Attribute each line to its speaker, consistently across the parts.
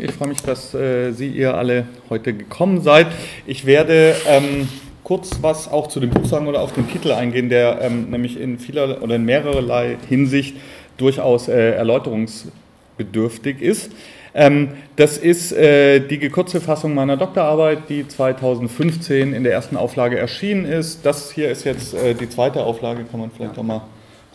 Speaker 1: Ich freue mich, dass äh, Sie ihr alle heute gekommen seid. Ich werde ähm, kurz was auch zu dem Buch sagen oder auf den Titel eingehen, der ähm, nämlich in vieler oder in mehrerlei Hinsicht durchaus äh, erläuterungsbedürftig ist. Ähm, das ist äh, die gekürzte Fassung meiner Doktorarbeit, die 2015 in der ersten Auflage erschienen ist. Das hier ist jetzt äh, die zweite Auflage, kann man vielleicht auch mal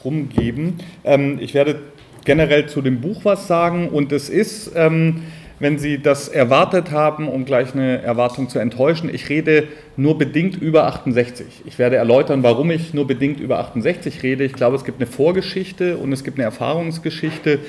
Speaker 1: rumgeben. Ähm, ich werde generell zu dem Buch was sagen und es ist, ähm, wenn Sie das erwartet haben, um gleich eine Erwartung zu enttäuschen, ich rede nur bedingt über 68. Ich werde erläutern, warum ich nur bedingt über 68 rede. Ich glaube, es gibt eine Vorgeschichte und es gibt eine Erfahrungsgeschichte,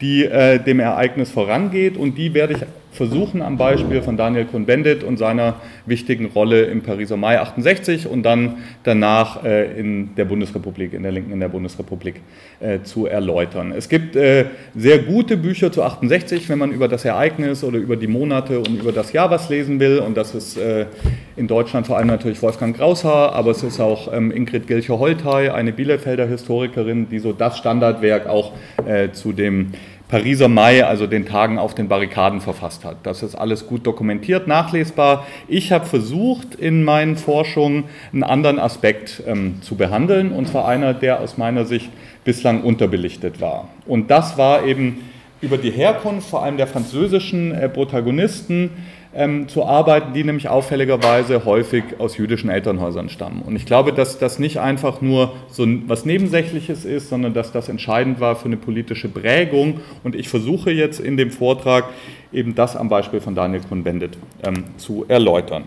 Speaker 1: die äh, dem Ereignis vorangeht und die werde ich versuchen am Beispiel von Daniel Cohn-Bendit und seiner wichtigen Rolle im Pariser Mai 68 und dann danach äh, in der Bundesrepublik, in der Linken in der Bundesrepublik äh, zu erläutern. Es gibt äh, sehr gute Bücher zu 68, wenn man über das Ereignis oder über die Monate und über das Jahr was lesen will und das ist äh, in Deutschland vor allem natürlich Wolfgang Graushaar, aber es ist auch ähm, Ingrid Gilcher-Holtei, eine Bielefelder Historikerin, die so das Standardwerk auch äh, zu dem Pariser Mai, also den Tagen auf den Barrikaden verfasst hat. Das ist alles gut dokumentiert, nachlesbar. Ich habe versucht, in meinen Forschungen einen anderen Aspekt ähm, zu behandeln, und zwar einer, der aus meiner Sicht bislang unterbelichtet war. Und das war eben über die Herkunft vor allem der französischen äh, Protagonisten ähm, zu arbeiten, die nämlich auffälligerweise häufig aus jüdischen Elternhäusern stammen. Und ich glaube, dass das nicht einfach nur so was Nebensächliches ist, sondern dass das entscheidend war für eine politische Prägung. Und ich versuche jetzt in dem Vortrag eben das am Beispiel von Daniel Cohn-Bendit ähm, zu erläutern.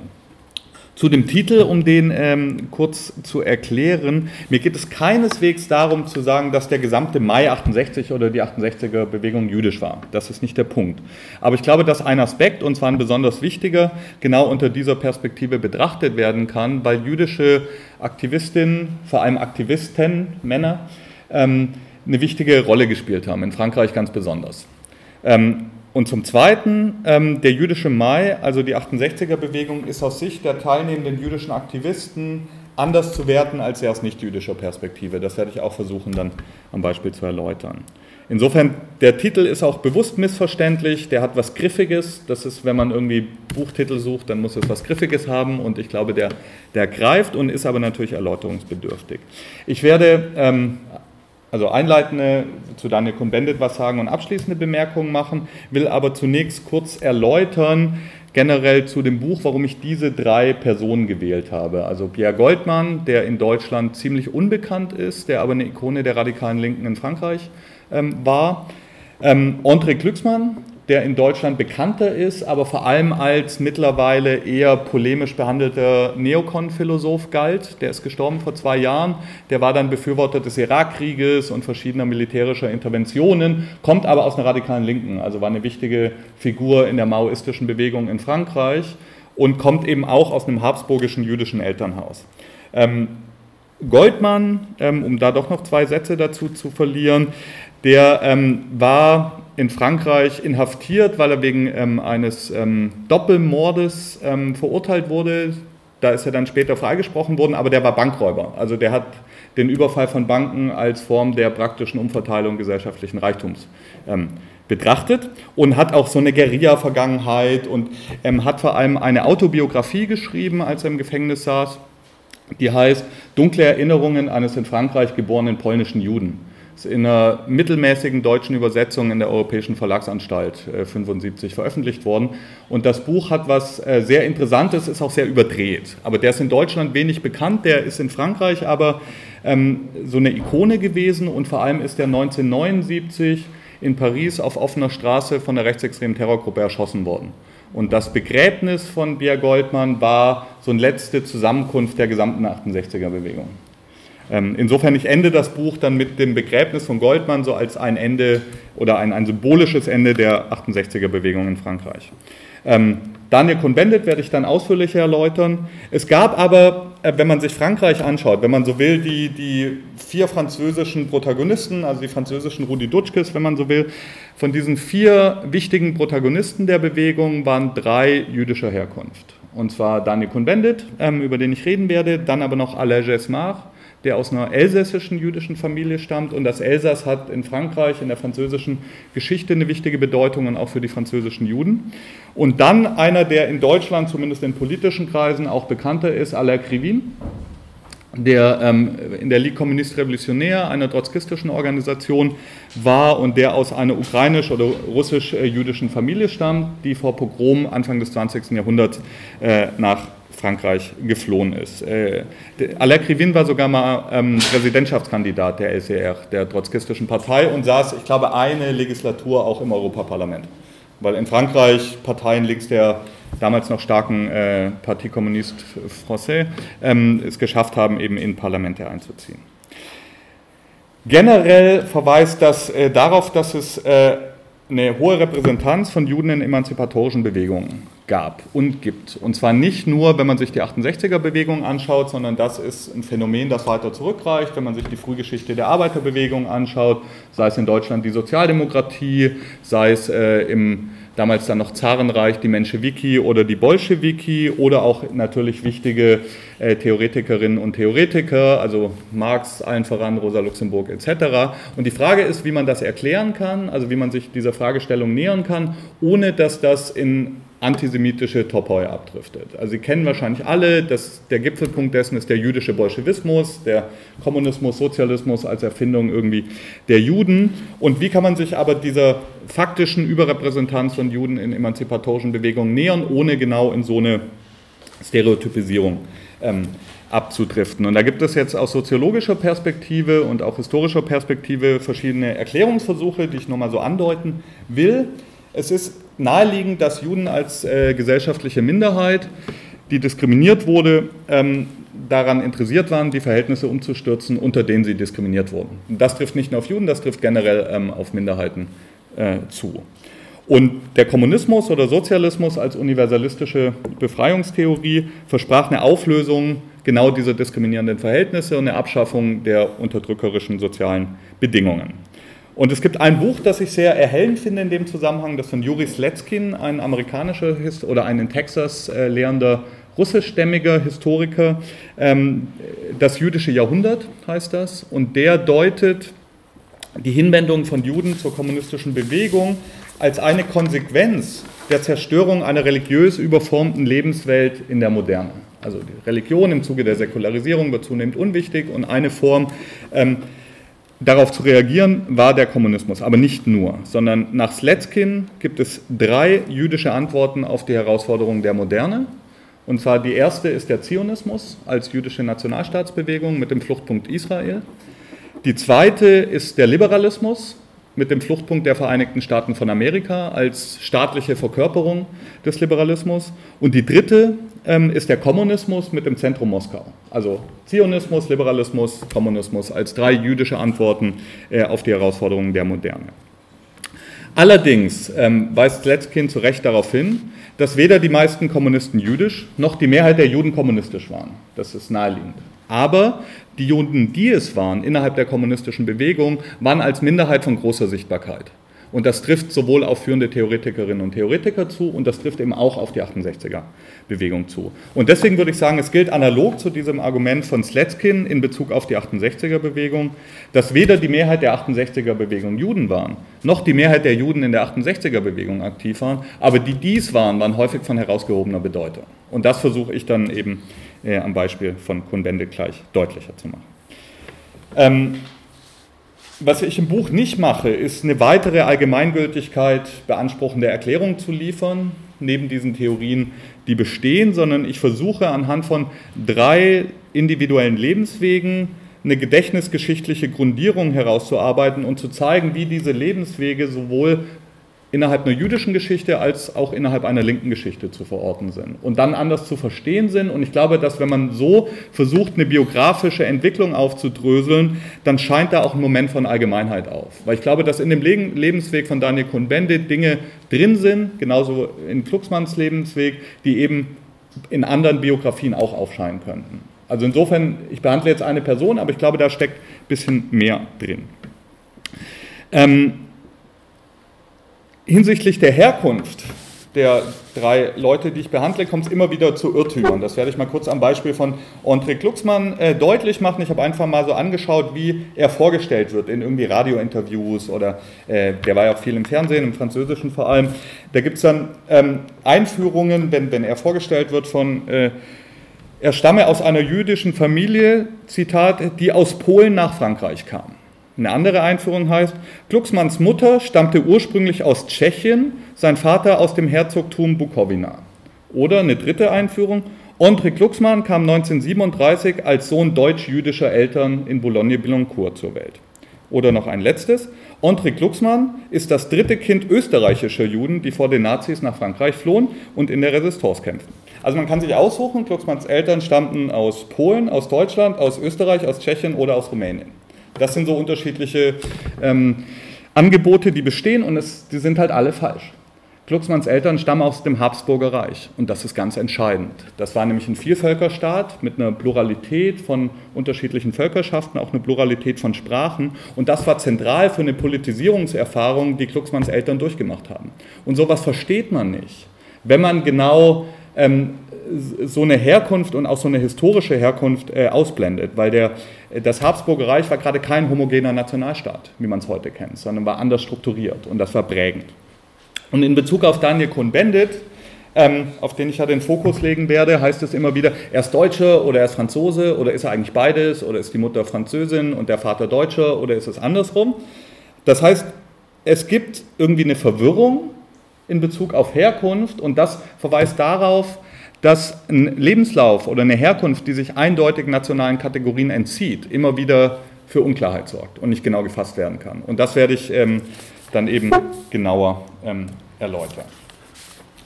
Speaker 1: Zu dem Titel, um den ähm, kurz zu erklären, mir geht es keineswegs darum zu sagen, dass der gesamte Mai 68 oder die 68er Bewegung jüdisch war. Das ist nicht der Punkt. Aber ich glaube, dass ein Aspekt, und zwar ein besonders wichtiger, genau unter dieser Perspektive betrachtet werden kann, weil jüdische Aktivistinnen, vor allem Aktivisten, Männer, ähm, eine wichtige Rolle gespielt haben, in Frankreich ganz besonders. Ähm, und zum Zweiten, ähm, der jüdische Mai, also die 68er-Bewegung, ist aus Sicht der teilnehmenden jüdischen Aktivisten anders zu werten als aus nicht-jüdischer Perspektive. Das werde ich auch versuchen dann am Beispiel zu erläutern. Insofern, der Titel ist auch bewusst missverständlich, der hat was Griffiges. Das ist, wenn man irgendwie Buchtitel sucht, dann muss es was Griffiges haben und ich glaube, der, der greift und ist aber natürlich erläuterungsbedürftig. Ich werde ähm, also einleitende zu Daniel Cohn-Bendit was sagen und abschließende Bemerkungen machen, will aber zunächst kurz erläutern, generell zu dem Buch, warum ich diese drei Personen gewählt habe. Also Pierre Goldmann, der in Deutschland ziemlich unbekannt ist, der aber eine Ikone der radikalen Linken in Frankreich ähm, war. Ähm, André Glücksmann, der in Deutschland bekannter ist, aber vor allem als mittlerweile eher polemisch behandelter Neokon-Philosoph galt. Der ist gestorben vor zwei Jahren. Der war dann Befürworter des Irakkrieges und verschiedener militärischer Interventionen, kommt aber aus einer radikalen Linken, also war eine wichtige Figur in der maoistischen Bewegung in Frankreich und kommt eben auch aus einem habsburgischen jüdischen Elternhaus. Ähm, Goldmann, ähm, um da doch noch zwei Sätze dazu zu verlieren, der ähm, war in Frankreich inhaftiert, weil er wegen ähm, eines ähm, Doppelmordes ähm, verurteilt wurde. Da ist er dann später freigesprochen worden, aber der war Bankräuber. Also der hat den Überfall von Banken als Form der praktischen Umverteilung gesellschaftlichen Reichtums ähm, betrachtet und hat auch so eine Guerilla-Vergangenheit und ähm, hat vor allem eine Autobiografie geschrieben, als er im Gefängnis saß, die heißt Dunkle Erinnerungen eines in Frankreich geborenen polnischen Juden in einer mittelmäßigen deutschen Übersetzung in der Europäischen Verlagsanstalt äh, 75 veröffentlicht worden. Und das Buch hat was äh, sehr Interessantes, ist auch sehr überdreht. Aber der ist in Deutschland wenig bekannt, der ist in Frankreich aber ähm, so eine Ikone gewesen und vor allem ist er 1979 in Paris auf offener Straße von der rechtsextremen Terrorgruppe erschossen worden. Und das Begräbnis von Pierre Goldmann war so eine letzte Zusammenkunft der gesamten 68er-Bewegung. Ähm, insofern, ich ende das Buch dann mit dem Begräbnis von Goldmann so als ein Ende oder ein, ein symbolisches Ende der 68er-Bewegung in Frankreich. Ähm, Daniel Cohn-Bendit werde ich dann ausführlicher erläutern. Es gab aber, äh, wenn man sich Frankreich anschaut, wenn man so will, die, die vier französischen Protagonisten, also die französischen Rudi Dutschkes, wenn man so will, von diesen vier wichtigen Protagonisten der Bewegung waren drei jüdischer Herkunft. Und zwar Daniel Cohn-Bendit, ähm, über den ich reden werde, dann aber noch Alain Gesmar, der aus einer elsässischen jüdischen Familie stammt. Und das Elsass hat in Frankreich, in der französischen Geschichte eine wichtige Bedeutung und auch für die französischen Juden. Und dann einer, der in Deutschland, zumindest in politischen Kreisen, auch bekannter ist, Alain Krivin, der ähm, in der Ligue Communiste Revolutionnaire, einer trotzkistischen Organisation, war und der aus einer ukrainisch- oder russisch-jüdischen Familie stammt, die vor Pogrom Anfang des 20. Jahrhunderts äh, nach Frankreich geflohen ist. Äh, Alain Krivin war sogar mal ähm, Präsidentschaftskandidat der LCR, der trotzkistischen Partei, und saß, ich glaube, eine Legislatur auch im Europaparlament. Weil in Frankreich Parteien links der damals noch starken äh, Parti Communiste Français ähm, es geschafft haben, eben in Parlamente einzuziehen. Generell verweist das äh, darauf, dass es äh, eine hohe Repräsentanz von Juden in emanzipatorischen Bewegungen gab und gibt. Und zwar nicht nur, wenn man sich die 68er-Bewegung anschaut, sondern das ist ein Phänomen, das weiter zurückreicht. Wenn man sich die Frühgeschichte der Arbeiterbewegung anschaut, sei es in Deutschland die Sozialdemokratie, sei es äh, im damals dann noch Zarenreich, die Menschewiki oder die Bolschewiki oder auch natürlich wichtige äh, Theoretikerinnen und Theoretiker, also Marx, allen voran, Rosa Luxemburg etc. Und die Frage ist, wie man das erklären kann, also wie man sich dieser Fragestellung nähern kann, ohne dass das in antisemitische Topoi abdriftet. Also Sie kennen wahrscheinlich alle, dass der Gipfelpunkt dessen ist der jüdische Bolschewismus, der Kommunismus, Sozialismus als Erfindung irgendwie der Juden. Und wie kann man sich aber dieser faktischen Überrepräsentanz von Juden in emanzipatorischen Bewegungen nähern, ohne genau in so eine Stereotypisierung ähm, abzudriften. Und da gibt es jetzt aus soziologischer Perspektive und auch historischer Perspektive verschiedene Erklärungsversuche, die ich nochmal so andeuten will. Es ist naheliegend, dass Juden als äh, gesellschaftliche Minderheit, die diskriminiert wurde, ähm, daran interessiert waren, die Verhältnisse umzustürzen, unter denen sie diskriminiert wurden. Das trifft nicht nur auf Juden, das trifft generell ähm, auf Minderheiten äh, zu. Und der Kommunismus oder Sozialismus als universalistische Befreiungstheorie versprach eine Auflösung genau dieser diskriminierenden Verhältnisse und eine Abschaffung der unterdrückerischen sozialen Bedingungen. Und es gibt ein Buch, das ich sehr erhellend finde in dem Zusammenhang, das von Juri Sletskin, ein amerikanischer Hist oder ein in Texas äh, lehrender russischstämmiger Historiker. Ähm, das jüdische Jahrhundert heißt das. Und der deutet die Hinwendung von Juden zur kommunistischen Bewegung als eine Konsequenz der Zerstörung einer religiös überformten Lebenswelt in der Moderne. Also die Religion im Zuge der Säkularisierung wird zunehmend unwichtig und eine Form, ähm, darauf zu reagieren, war der Kommunismus. Aber nicht nur, sondern nach Sletskin gibt es drei jüdische Antworten auf die Herausforderungen der Moderne. Und zwar die erste ist der Zionismus als jüdische Nationalstaatsbewegung mit dem Fluchtpunkt Israel. Die zweite ist der Liberalismus mit dem Fluchtpunkt der Vereinigten Staaten von Amerika als staatliche Verkörperung des Liberalismus. Und die dritte ähm, ist der Kommunismus mit dem Zentrum Moskau. Also Zionismus, Liberalismus, Kommunismus als drei jüdische Antworten äh, auf die Herausforderungen der Moderne. Allerdings ähm, weist Letzkin zu Recht darauf hin, dass weder die meisten Kommunisten jüdisch noch die Mehrheit der Juden kommunistisch waren. Das ist naheliegend. Aber die Juden, die es waren, innerhalb der kommunistischen Bewegung, waren als Minderheit von großer Sichtbarkeit. Und das trifft sowohl auf führende Theoretikerinnen und Theoretiker zu und das trifft eben auch auf die 68er-Bewegung zu. Und deswegen würde ich sagen, es gilt analog zu diesem Argument von Sletskin in Bezug auf die 68er-Bewegung, dass weder die Mehrheit der 68er-Bewegung Juden waren, noch die Mehrheit der Juden in der 68er-Bewegung aktiv waren, aber die dies waren, waren häufig von herausgehobener Bedeutung. Und das versuche ich dann eben äh, am Beispiel von Kuhn-Bende gleich deutlicher zu machen. Ähm, was ich im Buch nicht mache, ist eine weitere Allgemeingültigkeit beanspruchende Erklärung zu liefern, neben diesen Theorien, die bestehen, sondern ich versuche anhand von drei individuellen Lebenswegen eine gedächtnisgeschichtliche Grundierung herauszuarbeiten und zu zeigen, wie diese Lebenswege sowohl innerhalb einer jüdischen Geschichte als auch innerhalb einer linken Geschichte zu verorten sind und dann anders zu verstehen sind. Und ich glaube, dass wenn man so versucht, eine biografische Entwicklung aufzudröseln, dann scheint da auch ein Moment von Allgemeinheit auf. Weil ich glaube, dass in dem Lebensweg von Daniel Cohn-Bendit Dinge drin sind, genauso in Fluxmanns Lebensweg, die eben in anderen Biografien auch aufscheinen könnten. Also insofern, ich behandle jetzt eine Person, aber ich glaube, da steckt ein bisschen mehr drin. Ähm, hinsichtlich der Herkunft der drei Leute, die ich behandle, kommt es immer wieder zu Irrtümern. Das werde ich mal kurz am Beispiel von André Glucksmann äh, deutlich machen. Ich habe einfach mal so angeschaut, wie er vorgestellt wird in irgendwie Radiointerviews oder äh, der war ja auch viel im Fernsehen, im Französischen vor allem. Da gibt es dann ähm, Einführungen, wenn, wenn er vorgestellt wird von äh, er stamme aus einer jüdischen Familie, Zitat, die aus Polen nach Frankreich kam. Eine andere Einführung heißt, Glucksmanns Mutter stammte ursprünglich aus Tschechien, sein Vater aus dem Herzogtum Bukowina. Oder eine dritte Einführung, André Glucksmann kam 1937 als Sohn deutsch-jüdischer Eltern in Boulogne-Billancourt zur Welt. Oder noch ein letztes, André Glucksmann ist das dritte Kind österreichischer Juden, die vor den Nazis nach Frankreich flohen und in der Resistance kämpften. Also man kann sich aussuchen, Glucksmanns Eltern stammten aus Polen, aus Deutschland, aus Österreich, aus Tschechien oder aus Rumänien. Das sind so unterschiedliche ähm, Angebote, die bestehen und es, die sind halt alle falsch. Glucksmanns Eltern stammen aus dem Habsburger Reich und das ist ganz entscheidend. Das war nämlich ein Vielvölkerstaat mit einer Pluralität von unterschiedlichen Völkerschaften, auch eine Pluralität von Sprachen und das war zentral für eine Politisierungserfahrung, die Glucksmanns Eltern durchgemacht haben. Und sowas versteht man nicht, wenn man genau ähm, so eine Herkunft und auch so eine historische Herkunft äh, ausblendet, weil der, das Habsburger Reich war gerade kein homogener Nationalstaat, wie man es heute kennt, sondern war anders strukturiert und das war prägend. Und in Bezug auf Daniel Cohn-Bendit, ähm, auf den ich ja den Fokus legen werde, heißt es immer wieder, er ist Deutscher oder er ist Franzose oder ist er eigentlich beides oder ist die Mutter Französin und der Vater Deutscher oder ist es andersrum. Das heißt, es gibt irgendwie eine Verwirrung in Bezug auf Herkunft und das verweist darauf, dass ein Lebenslauf oder eine Herkunft, die sich eindeutig nationalen Kategorien entzieht, immer wieder für Unklarheit sorgt und nicht genau gefasst werden kann. Und das werde ich ähm, dann eben genauer ähm, erläutern.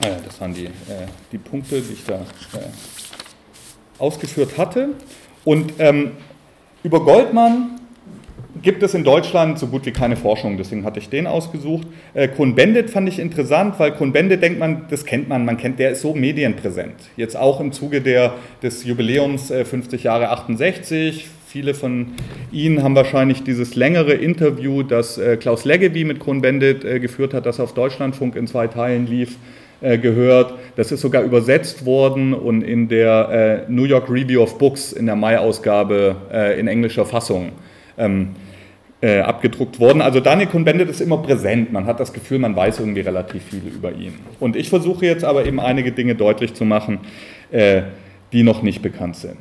Speaker 1: Ah das waren die, äh, die Punkte, die ich da äh, ausgeführt hatte. Und ähm, über Goldmann gibt es in Deutschland so gut wie keine Forschung, deswegen hatte ich den ausgesucht. Äh, Cohn-Bendit fand ich interessant, weil Cohn-Bendit denkt man, das kennt man, man kennt, der ist so medienpräsent. Jetzt auch im Zuge der, des Jubiläums äh, 50 Jahre 68. Viele von Ihnen haben wahrscheinlich dieses längere Interview, das äh, Klaus Leggevi mit Cohn-Bendit äh, geführt hat, das auf Deutschlandfunk in zwei Teilen lief äh, gehört. Das ist sogar übersetzt worden und in der äh, New York Review of Books in der Mai-Ausgabe äh, in englischer Fassung ähm, äh, abgedruckt worden. Also Daniel Cohn-Bendit ist immer präsent. Man hat das Gefühl, man weiß irgendwie relativ viel über ihn. Und ich versuche jetzt aber eben einige Dinge deutlich zu machen, äh, die noch nicht bekannt sind.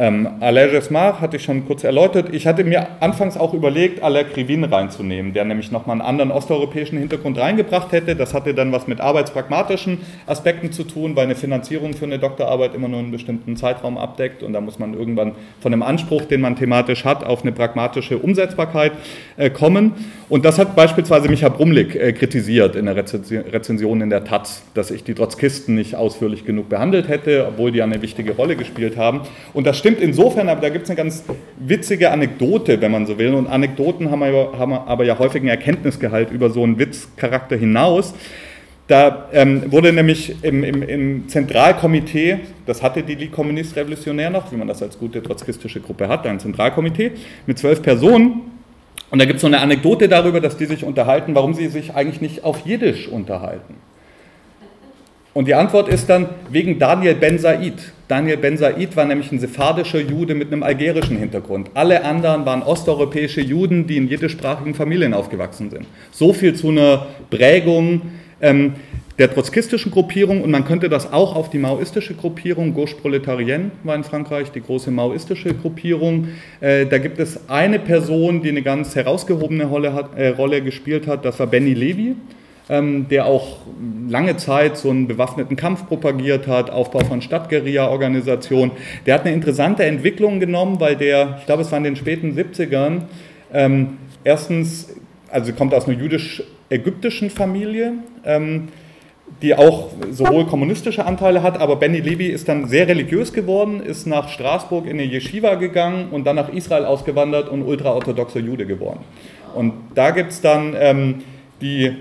Speaker 1: Ähm, Alain Gesmar hatte ich schon kurz erläutert. Ich hatte mir anfangs auch überlegt, Alain Krivin reinzunehmen, der nämlich nochmal einen anderen osteuropäischen Hintergrund reingebracht hätte. Das hatte dann was mit arbeitspragmatischen Aspekten zu tun, weil eine Finanzierung für eine Doktorarbeit immer nur einen bestimmten Zeitraum abdeckt und da muss man irgendwann von einem Anspruch, den man thematisch hat, auf eine pragmatische Umsetzbarkeit äh, kommen. Und das hat beispielsweise Micha Brumlik äh, kritisiert in der Rezension in der Taz, dass ich die Trotzkisten nicht ausführlich genug behandelt hätte, obwohl die eine wichtige Rolle gespielt haben. Und das stimmt insofern, aber da gibt es eine ganz witzige Anekdote, wenn man so will. Und Anekdoten haben, wir, haben aber ja häufig einen Erkenntnisgehalt über so einen Witzcharakter hinaus. Da ähm, wurde nämlich im, im, im, Zentralkomitee, das hatte die Ligue Kommunist Revolutionär noch, wie man das als gute trotzkistische Gruppe hat, ein Zentralkomitee mit zwölf Personen. Und da gibt es so eine Anekdote darüber, dass die sich unterhalten, warum sie sich eigentlich nicht auf Jiddisch unterhalten. Und die Antwort ist dann wegen Daniel Ben Said. Daniel Ben Said war nämlich ein sephardischer Jude mit einem algerischen Hintergrund. Alle anderen waren osteuropäische Juden, die in jiddischsprachigen Familien aufgewachsen sind. So viel zu einer Prägung ähm, der trotzkistischen Gruppierung und man könnte das auch auf die maoistische Gruppierung, Gauche Proletarienne war in Frankreich die große maoistische Gruppierung. Äh, da gibt es eine Person, die eine ganz herausgehobene Rolle, hat, äh, Rolle gespielt hat, das war Benny Levy, der auch lange Zeit so einen bewaffneten Kampf propagiert hat, Aufbau von Stadtguerilla-Organisationen. Der hat eine interessante Entwicklung genommen, weil der, ich glaube es war in den späten 70ern, ähm, erstens, also kommt aus einer jüdisch-ägyptischen Familie, ähm, die auch sowohl kommunistische Anteile hat, aber Benny Levy ist dann sehr religiös geworden, ist nach Straßburg in eine Yeshiva gegangen und dann nach Israel ausgewandert und ultraorthodoxer Jude geworden. Und da gibt es dann ähm, die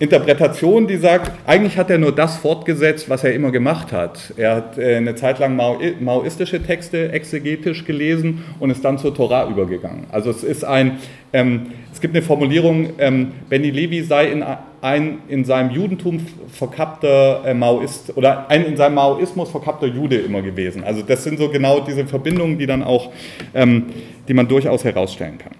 Speaker 1: Interpretation, die sagt, eigentlich hat er nur das fortgesetzt, was er immer gemacht hat. Er hat äh, eine Zeit lang maoistische Texte exegetisch gelesen und ist dann zur Torah übergegangen. Also es ist ein, ähm, es gibt eine Formulierung, ähm, Benny Levi sei in, ein in seinem Judentum verkappter äh, Maoist oder ein in seinem Maoismus verkappter Jude immer gewesen. Also das sind so genau diese Verbindungen, die dann auch, ähm, die man durchaus herausstellen kann.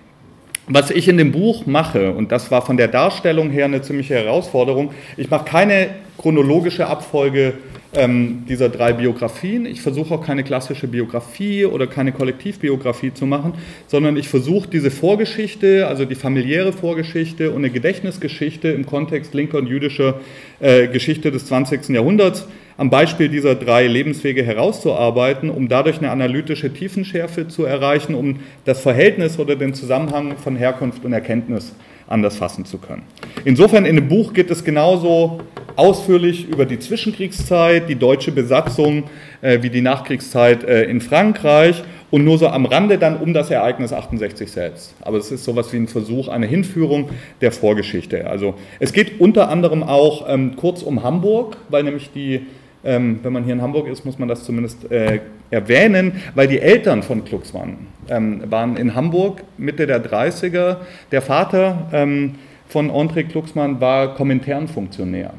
Speaker 1: Was ich in dem Buch mache, und das war von der Darstellung her eine ziemliche Herausforderung, ich mache keine chronologische Abfolge ähm, dieser drei Biografien. Ich versuche auch keine klassische Biografie oder keine Kollektivbiografie zu machen, sondern ich versuche diese Vorgeschichte, also die familiäre Vorgeschichte und eine Gedächtnisgeschichte im Kontext linker und jüdischer äh, Geschichte des 20. Jahrhunderts am Beispiel dieser drei Lebenswege herauszuarbeiten, um dadurch eine analytische Tiefenschärfe zu erreichen, um das Verhältnis oder den Zusammenhang von Herkunft und Erkenntnis anders fassen zu können. Insofern in dem Buch geht es genauso ausführlich über die Zwischenkriegszeit, die deutsche Besatzung, äh, wie die Nachkriegszeit äh, in Frankreich und nur so am Rande dann um das Ereignis 68 selbst. Aber es ist sowas wie ein Versuch, eine Hinführung der Vorgeschichte. Also es geht unter anderem auch ähm, kurz um Hamburg, weil nämlich die ähm, wenn man hier in Hamburg ist, muss man das zumindest äh, erwähnen, weil die Eltern von Klucksmann ähm, waren in Hamburg Mitte der 30er. Der Vater ähm, von André Klucksmann war Kominternfunktionär.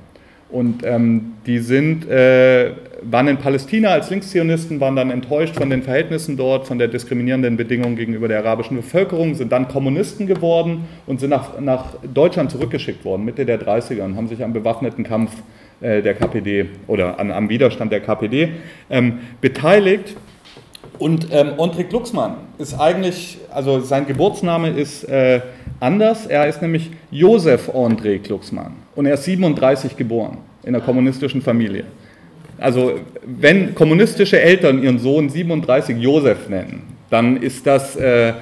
Speaker 1: Und ähm, die sind, äh, waren in Palästina als Linkszionisten, waren dann enttäuscht von den Verhältnissen dort, von der diskriminierenden Bedingung gegenüber der arabischen Bevölkerung, sind dann Kommunisten geworden und sind nach, nach Deutschland zurückgeschickt worden, Mitte der 30er, und haben sich am bewaffneten Kampf äh, der KPD oder an, am Widerstand der KPD ähm, beteiligt. Und ähm, André Glucksmann ist eigentlich, also sein Geburtsname ist äh, anders. Er ist nämlich Josef André Glucksmann und er ist 37 geboren in einer kommunistischen Familie. Also wenn kommunistische Eltern ihren Sohn 37 Josef nennen, dann ist das äh,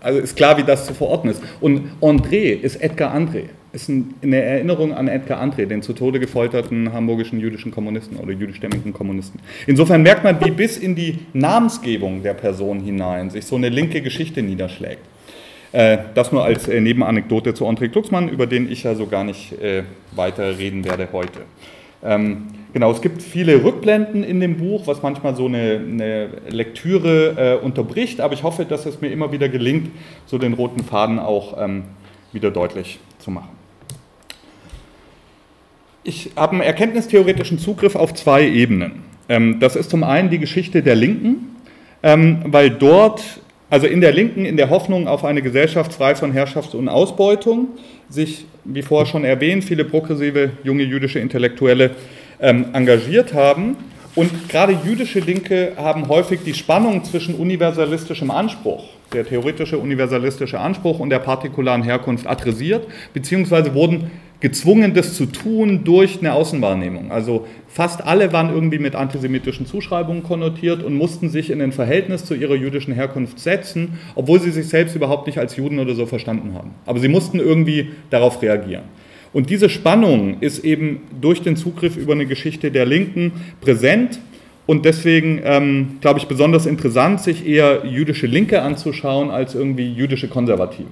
Speaker 1: also ist klar, wie das zu verorten ist. Und André ist Edgar André ist eine Erinnerung an Edgar André, den zu Tode gefolterten hamburgischen jüdischen Kommunisten oder jüdischstämmigen Kommunisten. Insofern merkt man, wie bis in die Namensgebung der Person hinein sich so eine linke Geschichte niederschlägt. Äh, das nur als äh, Nebenanekdote zu André Glucksmann, über den ich ja so gar nicht äh, weiter reden werde heute. Ähm, genau, es gibt viele Rückblenden in dem Buch, was manchmal so eine, eine Lektüre unterbricht, aber ich hoffe, dass es mir immer wieder gelingt, so den roten Faden auch ähm, wieder deutlich zu machen. Ich habe einen erkenntnistheoretischen Zugriff auf zwei Ebenen. Ähm, das ist zum einen die Geschichte der Linken, ähm, weil dort, also in der Linken, in der Hoffnung auf eine Gesellschaft frei von Herrschaft und Ausbeutung, sich, wie vorher schon erwähnt, viele progressive junge jüdische Intellektuelle ähm, engagiert haben. Und gerade jüdische Linke haben häufig die Spannung zwischen universalistischem Anspruch, der theoretische universalistische Anspruch und der partikularen Herkunft adressiert, beziehungsweise wurden gezwungen, das zu tun durch eine Außenwahrnehmung. Also fast alle waren irgendwie mit antisemitischen Zuschreibungen konnotiert und mussten sich in ein Verhältnis zu ihrer jüdischen Herkunft setzen, obwohl sie sich selbst überhaupt nicht als Juden oder so verstanden haben. Aber sie mussten irgendwie darauf reagieren. Und diese Spannung ist eben durch den Zugriff über eine Geschichte der Linken präsent. Und deswegen ähm, glaube ich besonders interessant, sich eher jüdische Linke anzuschauen als irgendwie jüdische Konservative.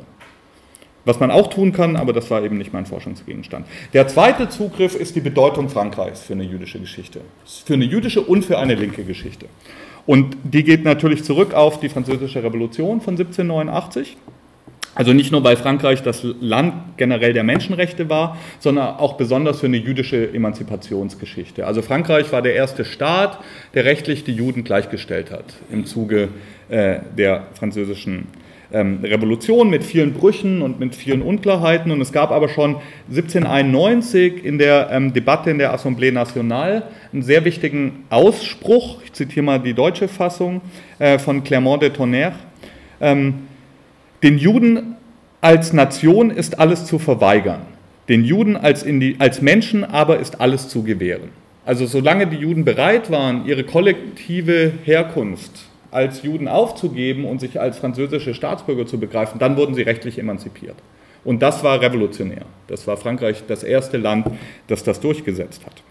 Speaker 1: Was man auch tun kann, aber das war eben nicht mein Forschungsgegenstand. Der zweite Zugriff ist die Bedeutung Frankreichs für eine jüdische Geschichte. Für eine jüdische und für eine linke Geschichte. Und die geht natürlich zurück auf die Französische Revolution von 1789. Also nicht nur, weil Frankreich das Land generell der Menschenrechte war, sondern auch besonders für eine jüdische Emanzipationsgeschichte. Also Frankreich war der erste Staat, der rechtlich die Juden gleichgestellt hat im Zuge äh, der französischen ähm, Revolution mit vielen Brüchen und mit vielen Unklarheiten. Und es gab aber schon 1791 in der ähm, Debatte in der Assemblée Nationale einen sehr wichtigen Ausspruch, ich zitiere mal die deutsche Fassung äh, von Clermont de Tonnerre, ähm, den Juden als Nation ist alles zu verweigern, den Juden als, Indi als Menschen aber ist alles zu gewähren. Also solange die Juden bereit waren, ihre kollektive Herkunft als Juden aufzugeben und sich als französische Staatsbürger zu begreifen, dann wurden sie rechtlich emanzipiert. Und das war revolutionär. Das war Frankreich das erste Land, das das durchgesetzt hat.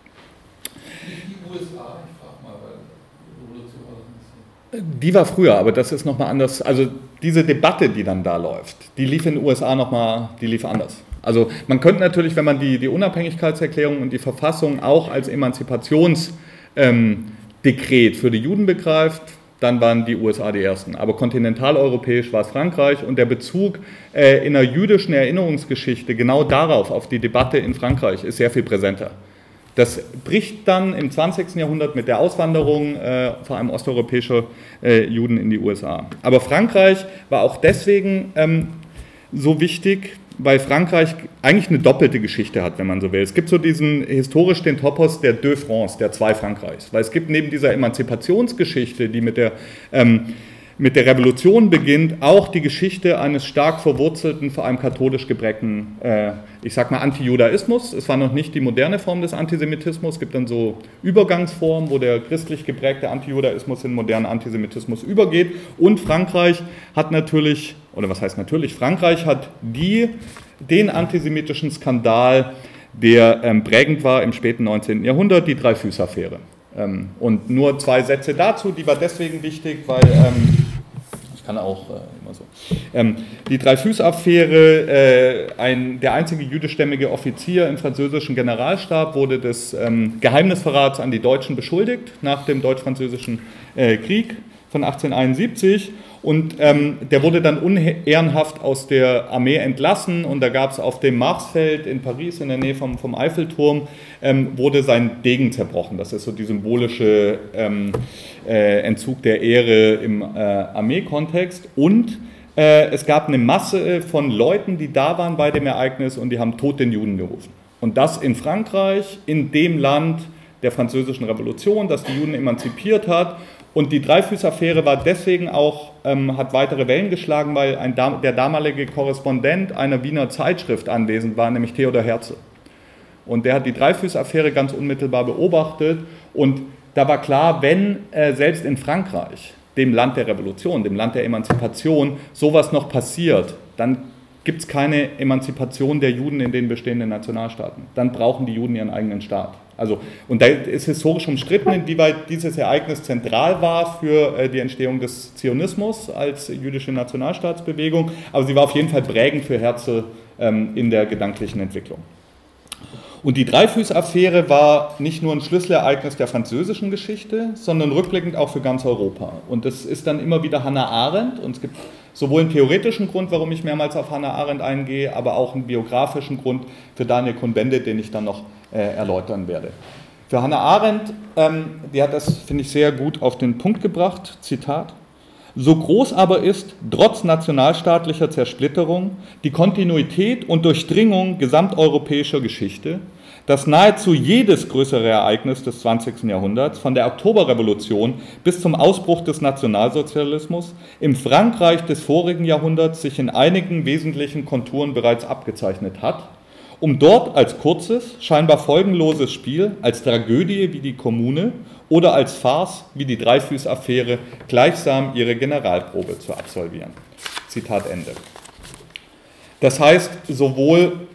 Speaker 1: Die USA, ich frage mal, weil Revolution war das Die war früher, aber das ist nochmal anders. Also diese Debatte, die dann da läuft, die lief in den USA nochmal, die lief anders. Also man könnte natürlich, wenn man die, die Unabhängigkeitserklärung und die Verfassung auch als Emanzipationsdekret ähm, für die Juden begreift, dann waren die USA die ersten. Aber kontinentaleuropäisch war es Frankreich und der Bezug äh, in der jüdischen Erinnerungsgeschichte genau darauf, auf die Debatte in Frankreich, ist sehr viel präsenter. Das bricht dann im 20. Jahrhundert mit der Auswanderung äh, vor allem osteuropäischer äh, Juden in die USA. Aber Frankreich war auch deswegen ähm, so wichtig, weil Frankreich eigentlich eine doppelte Geschichte hat, wenn man so will. Es gibt so diesen historisch den Topos der Deux France, der zwei Frankreichs. Weil es gibt neben dieser Emanzipationsgeschichte, die mit der, ähm, mit der Revolution beginnt, auch die Geschichte eines stark verwurzelten, vor allem katholisch geprägten, äh, ich sag mal, Antijudaismus. Es war noch nicht die moderne Form des Antisemitismus. Es gibt dann so Übergangsformen, wo der christlich geprägte Antijudaismus in modernen Antisemitismus übergeht. Und Frankreich hat natürlich oder was heißt natürlich, Frankreich hat die, den antisemitischen Skandal, der ähm, prägend war im späten 19. Jahrhundert, die Dreifüß-Affäre. Ähm, und nur zwei Sätze dazu, die war deswegen wichtig, weil, ähm, ich kann auch äh, immer so, ähm, die Dreifüß-Affäre, äh, der einzige jüdischstämmige Offizier im französischen Generalstab wurde des ähm, Geheimnisverrats an die Deutschen beschuldigt nach dem deutsch-französischen äh, Krieg von 1871 und ähm, der wurde dann unehrenhaft aus der Armee entlassen und da gab es auf dem Marsfeld in Paris in der Nähe vom, vom Eiffelturm, ähm, wurde sein Degen zerbrochen. Das ist so die symbolische ähm, äh, Entzug der Ehre im äh, Armeekontext. Und äh, es gab eine Masse von Leuten, die da waren bei dem Ereignis und die haben Tod den Juden gerufen. Und das in Frankreich, in dem Land der französischen Revolution, das die Juden emanzipiert hat und die Dreifüß-Affäre war deswegen auch, ähm, hat weitere Wellen geschlagen, weil ein, der damalige Korrespondent einer Wiener Zeitschrift anwesend war, nämlich Theodor Herzl. Und der hat die Dreifüß-Affäre ganz unmittelbar beobachtet und da war klar, wenn äh, selbst in Frankreich, dem Land der Revolution, dem Land der Emanzipation, sowas noch passiert, dann gibt es keine Emanzipation der Juden in den bestehenden Nationalstaaten. Dann brauchen die Juden ihren eigenen Staat. Also, und da ist historisch umstritten, inwieweit dieses Ereignis zentral war für äh, die Entstehung des Zionismus als jüdische Nationalstaatsbewegung, aber sie war auf jeden Fall prägend für Herzl ähm, in der gedanklichen Entwicklung. Und die Dreifüß-Affäre war nicht nur ein Schlüsselereignis der französischen Geschichte, sondern rückblickend auch für ganz Europa. Und das ist dann immer wieder Hannah Arendt. Und es gibt sowohl einen theoretischen Grund, warum ich mehrmals auf Hannah Arendt eingehe, aber auch einen biografischen Grund für Daniel Cohn-Bendit, den ich dann noch äh, erläutern werde. Für Hannah Arendt, ähm, die hat das, finde ich, sehr gut auf den Punkt gebracht, Zitat, so groß aber ist, trotz nationalstaatlicher Zersplitterung, die Kontinuität und Durchdringung gesamteuropäischer Geschichte, dass nahezu jedes größere Ereignis des 20. Jahrhunderts, von der Oktoberrevolution bis zum Ausbruch des Nationalsozialismus, im Frankreich des vorigen Jahrhunderts sich in einigen wesentlichen Konturen bereits abgezeichnet hat um dort als kurzes, scheinbar folgenloses Spiel, als Tragödie wie die Kommune oder als Farce wie die Dreifüß-Affäre gleichsam ihre Generalprobe zu absolvieren. Zitat Ende. Das heißt, sowohl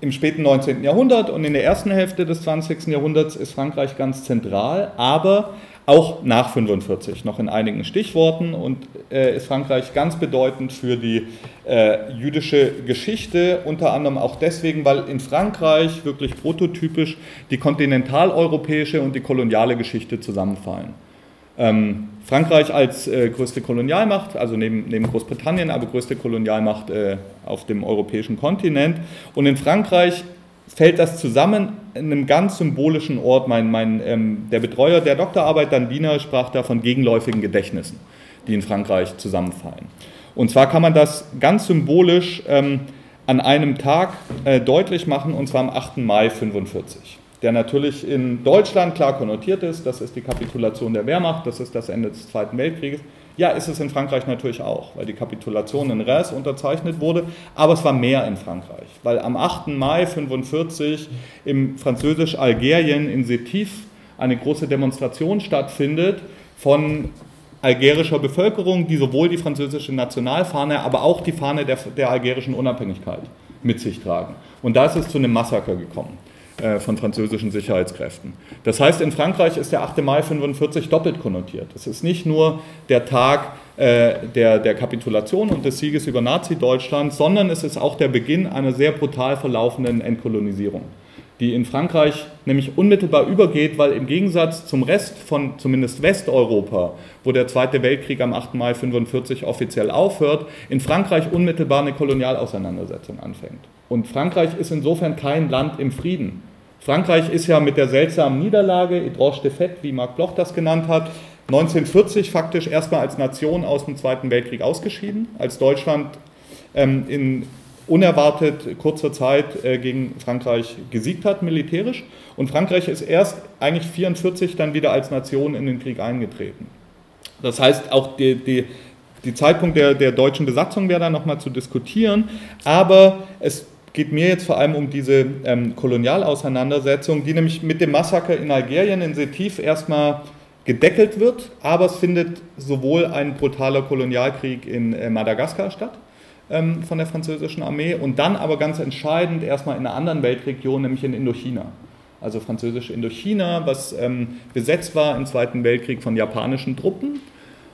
Speaker 1: im späten 19. Jahrhundert und in der ersten Hälfte des 20. Jahrhunderts ist Frankreich ganz zentral, aber auch nach 45 noch in einigen Stichworten und äh, ist Frankreich ganz bedeutend für die äh, jüdische Geschichte, unter anderem auch deswegen, weil in Frankreich wirklich prototypisch die kontinentaleuropäische und die koloniale Geschichte zusammenfallen. Ähm, Frankreich als äh, größte Kolonialmacht, also neben, neben, Großbritannien, aber größte Kolonialmacht äh, auf dem europäischen Kontinent. Und in Frankreich fällt das zusammen in einem ganz symbolischen Ort. Mein, mein, ähm, der Betreuer der Doktorarbeit, Dan Wiener, sprach da von gegenläufigen Gedächtnissen, die in Frankreich zusammenfallen. Und zwar kann man das ganz symbolisch ähm, an einem Tag äh, deutlich machen, und zwar am 8. Mai 1945, der natürlich in Deutschland klar konnotiert ist. Das ist die Kapitulation der Wehrmacht, das ist das Ende des Zweiten Weltkrieges. Ja, ist es in Frankreich natürlich auch, weil die Kapitulation in Reims unterzeichnet wurde, aber es war mehr in Frankreich, weil am 8. Mai 1945 im französisch Algerien in Sétif eine große Demonstration stattfindet von algerischer Bevölkerung, die sowohl die französische Nationalfahne, aber auch die Fahne der, der algerischen Unabhängigkeit mit sich tragen. Und da ist es zu einem Massaker gekommen. Äh, von französischen Sicherheitskräften. Das heißt, in Frankreich ist der 8. Mai 45 doppelt konnotiert. Es ist nicht nur der Tag äh, der, der Kapitulation und des Sieges über Nazi-Deutschland, sondern es ist auch der Beginn einer sehr brutal verlaufenden Entkolonisierung die in Frankreich nämlich unmittelbar übergeht, weil im Gegensatz zum Rest von zumindest Westeuropa, wo der Zweite Weltkrieg am 8. Mai 1945 offiziell aufhört, in Frankreich unmittelbar eine Kolonialauseinandersetzung anfängt. Und Frankreich ist insofern kein Land im Frieden. Frankreich ist ja mit der seltsamen Niederlage, Hydroche de Fête, wie Marc Bloch das genannt hat, 1940 faktisch erstmal als Nation aus dem Zweiten Weltkrieg ausgeschieden, als Deutschland ähm, in unerwartet kurzer Zeit äh, gegen Frankreich gesiegt hat, militärisch. Und Frankreich ist erst eigentlich 1944 dann wieder als Nation in den Krieg eingetreten. Das heißt, auch die, die, die Zeitpunkt der, der deutschen Besatzung wäre da nochmal zu diskutieren. Aber es geht mir jetzt vor allem um diese ähm, Kolonialauseinandersetzung, die nämlich mit dem Massaker in Algerien in Setif erstmal gedeckelt wird, aber es findet sowohl ein brutaler Kolonialkrieg in äh, Madagaskar statt, ähm, von der französischen Armee und dann aber ganz entscheidend erstmal in einer anderen Weltregion, nämlich in Indochina. Also französische Indochina, was ähm, besetzt war im Zweiten Weltkrieg von japanischen Truppen.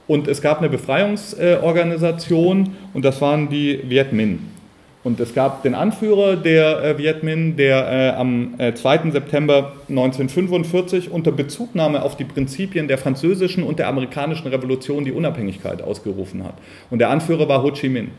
Speaker 1: Und es gab eine Befreiungsorganisation und das waren die Viet Minh. Und es gab den Anführer der äh, Viet Minh, der äh, am äh, 2. September 1945 unter Bezugnahme auf die Prinzipien der französischen und der amerikanischen Revolution die Unabhängigkeit ausgerufen hat. Und der Anführer war Ho Chi Minh.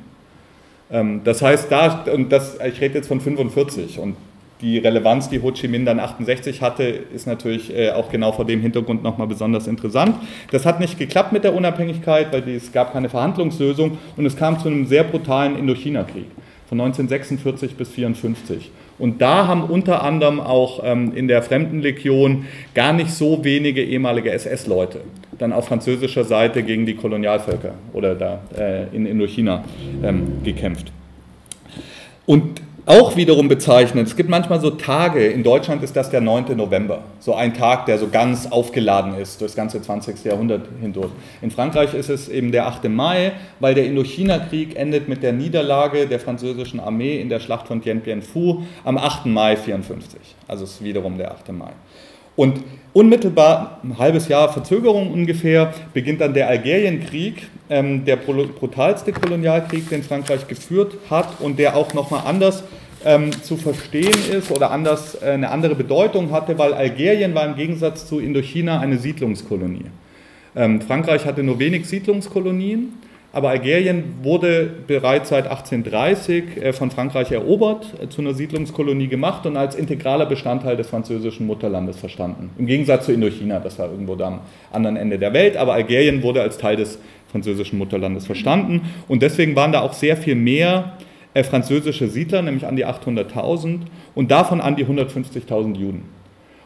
Speaker 1: Ähm, das heißt, da, und das, ich rede jetzt von 45 und die Relevanz, die Ho Chi Minh dann 68 hatte, ist natürlich äh, auch genau vor dem Hintergrund nochmal besonders interessant. Das hat nicht geklappt mit der Unabhängigkeit, weil es gab keine Verhandlungslösung und es kam zu einem sehr brutalen Indochina-Krieg von 1946 bis 1954. Und da haben unter anderem auch ähm, in der Fremdenlegion gar nicht so wenige ehemalige SS-Leute dann auf französischer Seite gegen die Kolonialvölker oder da äh, in Indochina ähm, gekämpft. Und auch wiederum bezeichnet, es gibt manchmal so Tage, in Deutschland ist das der 9. November, so ein Tag, der so ganz aufgeladen ist durch das ganze 20. Jahrhundert hindurch. In Frankreich ist es eben der 8. Mai, weil der Indochina-Krieg endet mit der Niederlage der französischen Armee in der Schlacht von Dien Bien Phu am 8. Mai 54. Also es ist wiederum der 8. Mai. Und unmittelbar, ein halbes Jahr Verzögerung ungefähr, beginnt dann der Algerienkrieg, ähm, der brutalste Kolonialkrieg, den Frankreich geführt hat und der auch nochmal anders ähm, zu verstehen ist oder anders, äh, eine andere Bedeutung hatte, weil Algerien war im Gegensatz zu Indochina eine Siedlungskolonie. Ähm, Frankreich hatte nur wenig Siedlungskolonien aber Algerien wurde bereits seit 1830 äh, von Frankreich erobert, äh, zu einer Siedlungskolonie gemacht und als integraler Bestandteil des französischen Mutterlandes verstanden. Im Gegensatz zu Indochina, das war irgendwo da am anderen Ende der Welt, aber Algerien wurde als Teil des französischen Mutterlandes verstanden. Und deswegen waren da auch sehr viel mehr äh, französische Siedler, nämlich an die 800.000 und davon an die 150.000 Juden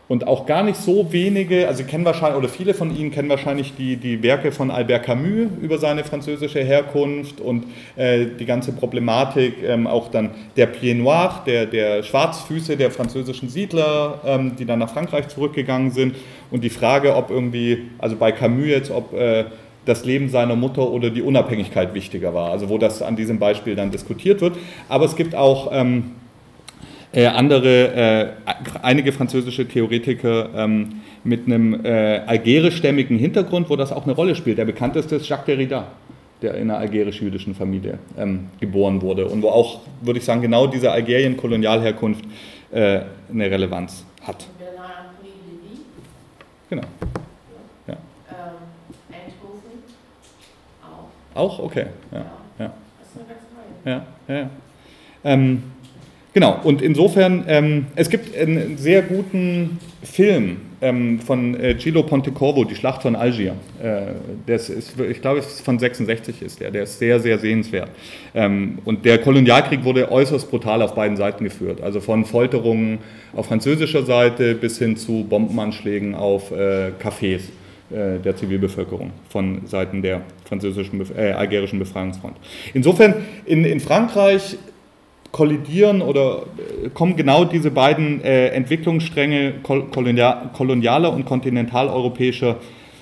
Speaker 1: und auch gar nicht so wenige, also kennen wahrscheinlich, oder viele von Ihnen kennen wahrscheinlich die, die Werke von Albert Camus über seine französische Herkunft und äh, die ganze Problematik, ähm, auch dann der Pied Noir, der, der Schwarzfüße der französischen Siedler, ähm, die dann nach Frankreich zurückgegangen sind und die Frage, ob irgendwie, also bei Camus jetzt, ob äh, das Leben seiner Mutter oder die Unabhängigkeit wichtiger war, also wo das an diesem Beispiel dann diskutiert wird. Aber es gibt auch ähm, äh, andere, äh, einige französische Theoretiker ähm, mit einem äh, algerischstämmigen Hintergrund, wo das auch eine Rolle spielt. Der bekannteste ist Jacques Derrida, der in einer algerisch-jüdischen Familie ähm, geboren wurde und wo auch, würde ich sagen, genau diese Algerien-Kolonialherkunft äh, eine Relevanz hat. Genau. Ja. Ähm, Eindhoven auch. Auch? Okay. Ja. Ja. Ja. ja. ja. Ähm, Genau, und insofern, ähm, es gibt einen sehr guten Film ähm, von äh, Gillo Pontecorvo, Die Schlacht von Algier. Äh, das ist, ich glaube, von 66 ist der, der ist sehr, sehr sehenswert. Ähm, und der Kolonialkrieg wurde äußerst brutal auf beiden Seiten geführt, also von Folterungen auf französischer Seite bis hin zu Bombenanschlägen auf äh, Cafés äh, der Zivilbevölkerung von Seiten der französischen, äh, algerischen Befreiungsfront. Insofern in, in Frankreich kollidieren oder äh, kommen genau diese beiden äh, Entwicklungsstränge kolonialer und kontinentaleuropäischer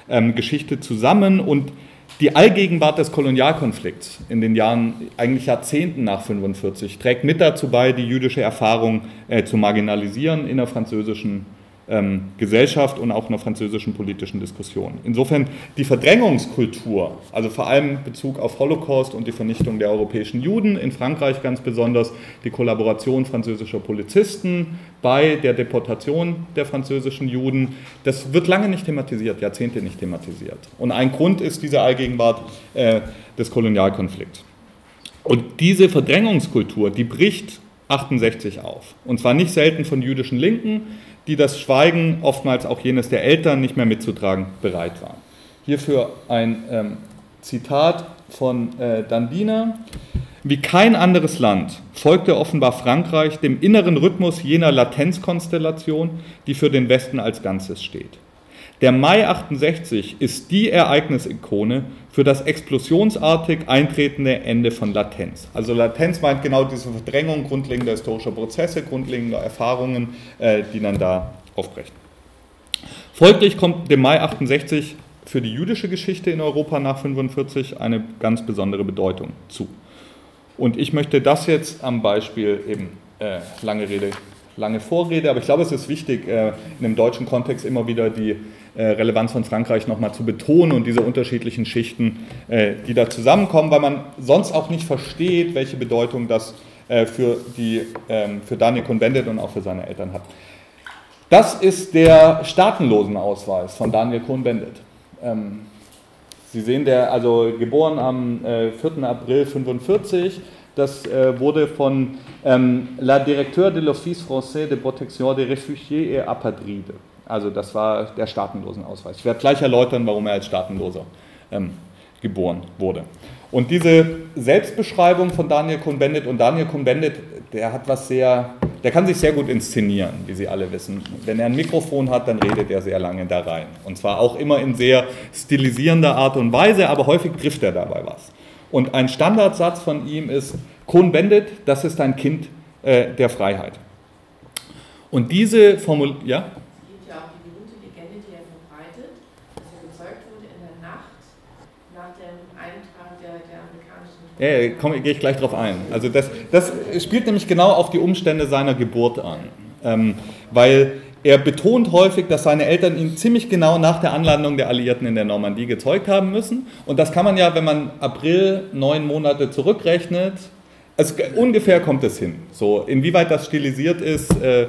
Speaker 1: ähm, Geschichte zusammen und die Allgegenwart des Kolonialkonflikts in den Jahren, eigentlich Jahrzehnten nach 1945, trägt mit dazu bei, die jüdische Erfahrung äh, zu marginalisieren in der französischen ähm, Gesellschaft und auch in der französischen politischen Diskussion. Insofern die Verdrängungskultur, also vor allem Bezug auf Holocaust und die Vernichtung der europäischen Juden, in Frankreich ganz besonders die Kollaboration französischer Polizisten bei der Deportation der französischen Juden, das wird lange nicht thematisiert, Jahrzehnte nicht thematisiert. Und ein Grund ist diese Allgegenwart äh, des Kolonialkonflikts. Und diese Verdrängungskultur, die bricht 68 auf. Und zwar nicht selten von jüdischen Linken, die das Schweigen, oftmals auch jenes der Eltern, nicht mehr mitzutragen bereit waren. Hierfür ein ähm, Zitat von äh, Dandina. Wie kein anderes Land folgte offenbar Frankreich dem inneren Rhythmus jener Latenzkonstellation, die für den Westen als Ganzes steht. Der Mai 68 ist die Ereignisikone für das explosionsartig eintretende Ende von Latenz. Also Latenz meint genau diese Verdrängung grundlegender historischer Prozesse, grundlegender Erfahrungen, äh, die dann da aufbrechen. Folglich kommt dem Mai 68 für die jüdische Geschichte in Europa nach 45 eine ganz besondere Bedeutung zu. Und ich möchte das jetzt am Beispiel eben äh, lange Rede, lange Vorrede, aber ich glaube, es ist wichtig, äh, in dem deutschen Kontext immer wieder die äh, Relevanz von Frankreich nochmal zu betonen und diese unterschiedlichen Schichten, äh, die da zusammenkommen, weil man sonst auch nicht versteht, welche Bedeutung das für, die, ähm, für Daniel Cohn-Bendit und auch für seine Eltern hat. Das ist der Staatenlosenausweis von Daniel Cohn-Bendit. Ähm, Sie sehen, der also geboren am 4. April 1945. Das wurde von ähm, La Directeur de l'Office français de protection des réfugiés et apatrides also das war der Staatenlosenausweis. Ich werde gleich erläutern, warum er als Staatenloser ähm, geboren wurde. Und diese Selbstbeschreibung von Daniel Cohn-Bendit und Daniel Cohn-Bendit, der hat was sehr, der kann sich sehr gut inszenieren, wie Sie alle wissen. Wenn er ein Mikrofon hat, dann redet er sehr lange da rein. Und zwar auch immer in sehr stilisierender Art und Weise, aber häufig trifft er dabei was. Und ein Standardsatz von ihm ist, Cohn-Bendit, das ist ein Kind äh, der Freiheit. Und diese Formulierung, ja? Ja, komme, gehe ich gleich drauf ein. Also das, das spielt nämlich genau auf die Umstände seiner Geburt an. Ähm, weil er betont häufig, dass seine Eltern ihn ziemlich genau nach der Anlandung der Alliierten in der Normandie gezeugt haben müssen. Und das kann man ja, wenn man April neun Monate zurückrechnet, also ungefähr kommt es hin. So, inwieweit das stilisiert ist, äh,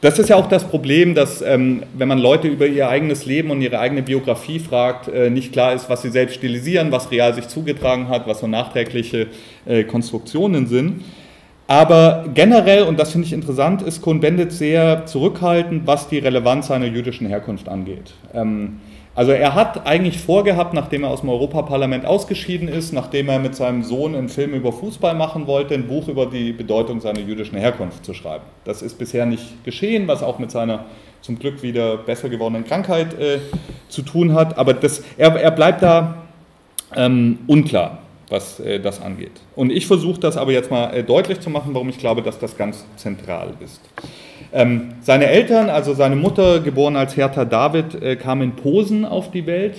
Speaker 1: das ist ja auch das Problem, dass ähm, wenn man Leute über ihr eigenes Leben und ihre eigene Biografie fragt, äh, nicht klar ist, was sie selbst stilisieren, was real sich zugetragen hat, was so nachträgliche äh, Konstruktionen sind. Aber generell, und das finde ich interessant, ist Cohn-Bendit sehr zurückhaltend, was die Relevanz seiner jüdischen Herkunft angeht. Ähm, also er hat eigentlich vorgehabt, nachdem er aus dem Europaparlament ausgeschieden ist, nachdem er mit seinem Sohn einen Film über Fußball machen wollte, ein Buch über die Bedeutung seiner jüdischen Herkunft zu schreiben. Das ist bisher nicht geschehen, was auch mit seiner zum Glück wieder besser gewordenen Krankheit äh, zu tun hat. Aber das, er, er bleibt da ähm, unklar, was äh, das angeht. Und ich versuche das aber jetzt mal äh, deutlich zu machen, warum ich glaube, dass das ganz zentral ist. Ähm, seine Eltern, also seine Mutter, geboren als Hertha David, äh, kam in Posen auf die Welt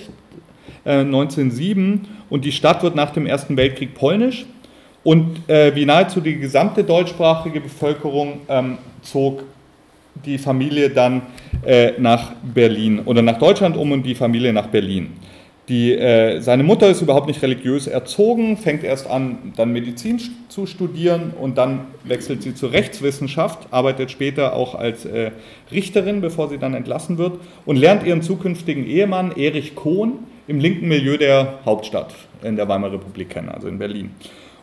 Speaker 1: äh, 1907 und die Stadt wird nach dem Ersten Weltkrieg polnisch. Und äh, wie nahezu die gesamte deutschsprachige Bevölkerung ähm, zog die Familie dann äh, nach Berlin oder nach Deutschland um und die Familie nach Berlin. Die, äh, seine Mutter ist überhaupt nicht religiös erzogen, fängt erst an, dann Medizin zu studieren und dann wechselt sie zur Rechtswissenschaft, arbeitet später auch als äh, Richterin, bevor sie dann entlassen wird und lernt ihren zukünftigen Ehemann Erich Kohn im linken Milieu der Hauptstadt in der Weimarer Republik kennen, also in Berlin.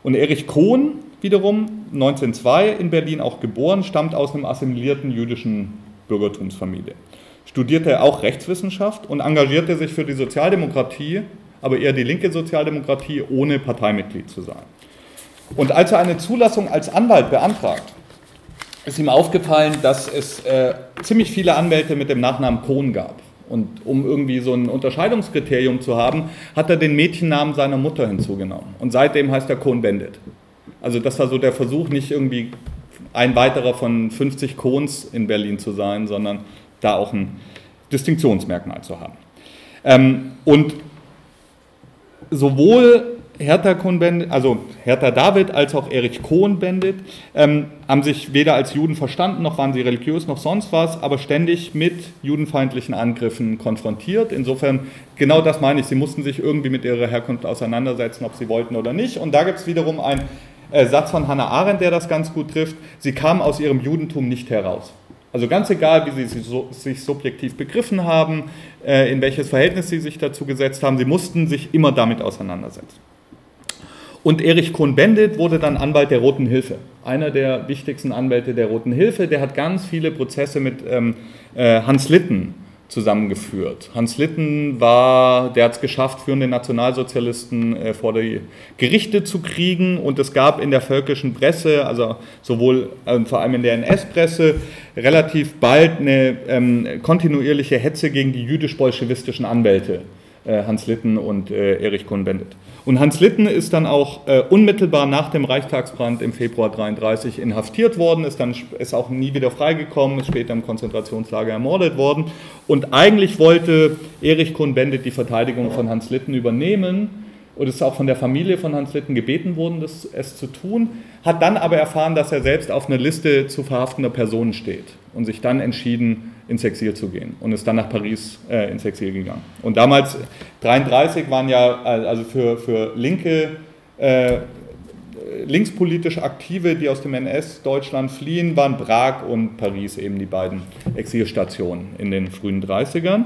Speaker 1: Und Erich Kohn wiederum, 1902 in Berlin auch geboren, stammt aus einem assimilierten jüdischen Bürgertumsfamilie studierte er auch Rechtswissenschaft und engagierte sich für die Sozialdemokratie, aber eher die linke Sozialdemokratie, ohne Parteimitglied zu sein. Und als er eine Zulassung als Anwalt beantragt, ist ihm aufgefallen, dass es äh, ziemlich viele Anwälte mit dem Nachnamen Kohn gab. Und um irgendwie so ein Unterscheidungskriterium zu haben, hat er den Mädchennamen seiner Mutter hinzugenommen. Und seitdem heißt er Kohn Bendit. Also das war so der Versuch, nicht irgendwie ein weiterer von 50 Kohns in Berlin zu sein, sondern da auch ein Distinktionsmerkmal zu haben. Ähm, und sowohl Hertha Kohn-Bendit, also Hertha David als auch Erich Kohn-Bendit ähm, haben sich weder als Juden verstanden, noch waren sie religiös, noch sonst was, aber ständig mit judenfeindlichen Angriffen konfrontiert. Insofern, genau das meine ich, sie mussten sich irgendwie mit ihrer Herkunft auseinandersetzen, ob sie wollten oder nicht. Und da gibt es wiederum einen äh, Satz von Hannah Arendt, der das ganz gut trifft. Sie kamen aus ihrem Judentum nicht heraus. Also ganz egal, wie sie sich subjektiv begriffen haben, äh, in welches Verhältnis sie sich dazu gesetzt haben, sie mussten sich immer damit auseinandersetzen. Und Erich Kohn-Bendit wurde dann Anwalt der Roten Hilfe. Einer der wichtigsten Anwälte der Roten Hilfe. Der hat ganz viele Prozesse mit ähm, äh, Hans Litten zusammengeführt. Hans Litten war, der hat es geschafft, führende Nationalsozialisten äh, vor die Gerichte zu kriegen. Und es gab in der völkischen Presse, also sowohl äh, vor allem in der NS-Presse, relativ bald eine ähm, kontinuierliche Hetze gegen die jüdisch-bolschewistischen Anwälte. Äh, Hans Litten und äh, Erich Cohn-Bendit. Und Hans Litten ist dann auch äh, unmittelbar nach dem Reichstagsbrand im Februar 1933 inhaftiert worden, ist dann ist auch nie wieder freigekommen, ist später im Konzentrationslager ermordet worden. Und eigentlich wollte Erich Cohn-Bendit die Verteidigung von Hans Litten übernehmen und ist auch von der Familie von Hans Litten gebeten worden, das, es zu tun, hat dann aber erfahren, dass er selbst auf einer Liste zu verhaftender Personen steht und sich dann entschieden, ins Exil zu gehen und ist dann nach Paris äh, ins Exil gegangen. Und damals, 1933, waren ja also für, für linke, äh, linkspolitisch Aktive, die aus dem NS-Deutschland fliehen, waren Prag und Paris eben die beiden Exilstationen in den frühen 30ern.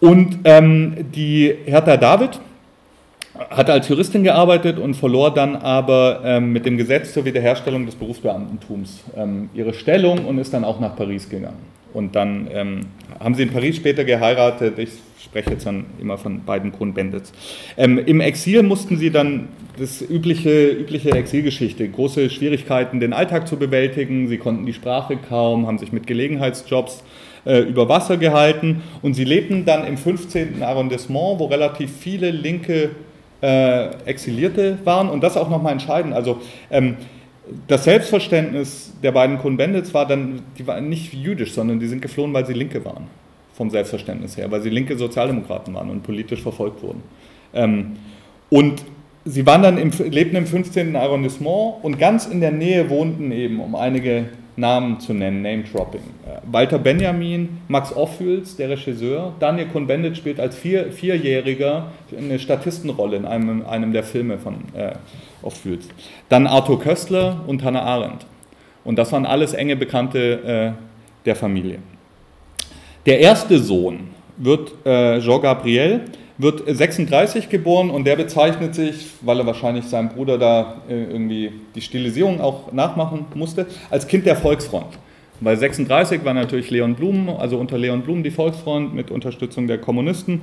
Speaker 1: Und ähm, die Hertha David, hat als Juristin gearbeitet und verlor dann aber ähm, mit dem Gesetz zur Wiederherstellung des Berufsbeamtentums ähm, ihre Stellung und ist dann auch nach Paris gegangen. Und dann ähm, haben sie in Paris später geheiratet. Ich spreche jetzt dann immer von beiden Kronbendits. Ähm, Im Exil mussten sie dann das übliche, übliche Exilgeschichte, große Schwierigkeiten, den Alltag zu bewältigen. Sie konnten die Sprache kaum, haben sich mit Gelegenheitsjobs äh, über Wasser gehalten und sie lebten dann im 15. Arrondissement, wo relativ viele linke äh, Exilierte waren und das auch nochmal entscheidend. Also ähm, das Selbstverständnis der beiden Kuhn-Bendits war dann, die waren nicht jüdisch, sondern die sind geflohen, weil sie Linke waren, vom Selbstverständnis her, weil sie linke Sozialdemokraten waren und politisch verfolgt wurden. Ähm, und sie waren dann im, lebten im 15. Arrondissement und ganz in der Nähe wohnten eben, um einige Namen zu nennen, Name-Dropping. Äh, Walter Benjamin, Max Ophüls, der Regisseur, Daniel Cohn-Bendit spielt als Vier, Vierjähriger eine Statistenrolle in einem, einem der Filme von äh, Ophüls. Dann Arthur Köstler und Hannah Arendt. Und das waren alles enge Bekannte äh, der Familie. Der erste Sohn wird äh, Jean Gabriel, wird 36 geboren und der bezeichnet sich, weil er wahrscheinlich seinem Bruder da äh, irgendwie die Stilisierung auch nachmachen musste, als Kind der Volksfront. Weil 36 war natürlich Leon Blum, also unter Leon Blum die Volksfront mit Unterstützung der Kommunisten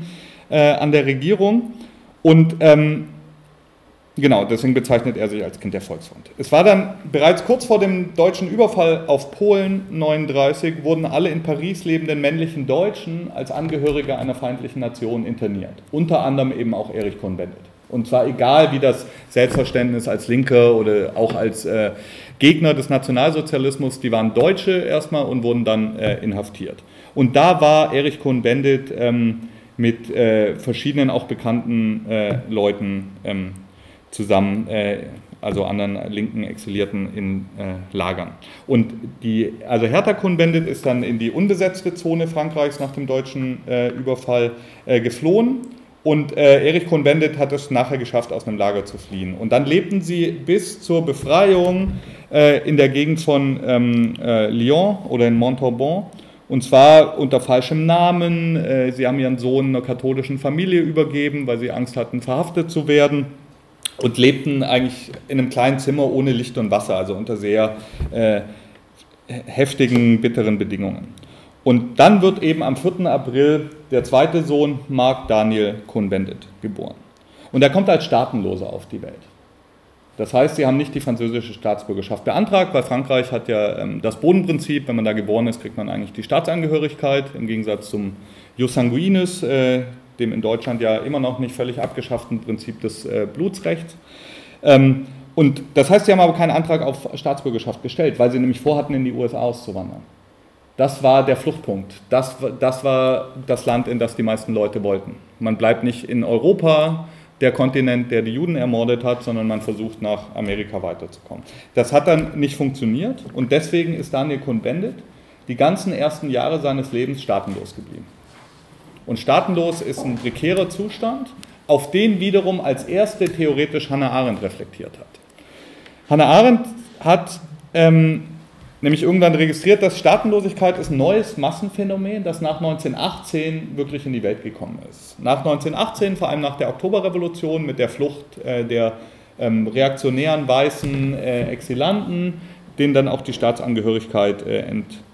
Speaker 1: äh, an der Regierung. Und ähm, Genau, deswegen bezeichnet er sich als Kind der Volksfront. Es war dann bereits kurz vor dem deutschen Überfall auf Polen 39 wurden alle in Paris lebenden männlichen Deutschen als Angehörige einer feindlichen Nation interniert. Unter anderem eben auch Erich Cohn-Bendit. Und zwar egal, wie das Selbstverständnis als Linke oder auch als äh, Gegner des Nationalsozialismus, die waren Deutsche erstmal und wurden dann äh, inhaftiert. Und da war Erich Cohn-Bendit ähm, mit äh, verschiedenen auch bekannten äh, Leuten ähm, zusammen, äh, also anderen linken Exilierten in äh, Lagern. Und die, also Hertha Cohn-Bendit ist dann in die unbesetzte Zone Frankreichs nach dem deutschen äh, Überfall äh, geflohen. Und äh, Erich Cohn-Bendit hat es nachher geschafft, aus einem Lager zu fliehen. Und dann lebten sie bis zur Befreiung äh, in der Gegend von ähm, Lyon oder in Montauban. Und zwar unter falschem Namen. sie haben ihren Sohn einer katholischen Familie übergeben, weil sie Angst hatten, verhaftet zu werden und lebten eigentlich in einem kleinen Zimmer ohne Licht und Wasser, also unter sehr äh, heftigen, bitteren Bedingungen. Und dann wird eben am 4. April der zweite Sohn, Mark Daniel Cohn-Bendit, geboren. Und er kommt als Staatenloser auf die Welt. Das heißt, sie haben nicht die französische Staatsbürgerschaft beantragt, weil Frankreich hat ja ähm, das Bodenprinzip, wenn man da geboren ist, kriegt man eigentlich die Staatsangehörigkeit, im Gegensatz zum Jus sanguinis, äh, dem in Deutschland ja immer noch nicht völlig abgeschafften Prinzip des äh, Blutsrechts. Ähm, und das heißt, sie haben aber keinen Antrag auf Staatsbürgerschaft gestellt, weil sie nämlich vorhatten, in die USA auszuwandern. Das war der Fluchtpunkt. Das, das war das Land, in das die meisten Leute wollten. Man bleibt nicht in Europa, der Kontinent, der die Juden ermordet hat, sondern man versucht nach Amerika weiterzukommen. Das hat dann nicht funktioniert und deswegen ist Daniel Cohn-Bendit die ganzen ersten Jahre seines Lebens staatenlos geblieben. Und staatenlos ist ein prekärer Zustand, auf den wiederum als erste theoretisch Hannah Arendt reflektiert hat. Hannah Arendt hat ähm, nämlich irgendwann registriert, dass Staatenlosigkeit ist ein neues Massenphänomen, das nach 1918 wirklich in die Welt gekommen ist. Nach 1918, vor allem nach der Oktoberrevolution mit der Flucht äh, der ähm, reaktionären weißen äh, Exilanten, denen dann auch die Staatsangehörigkeit äh, entzogen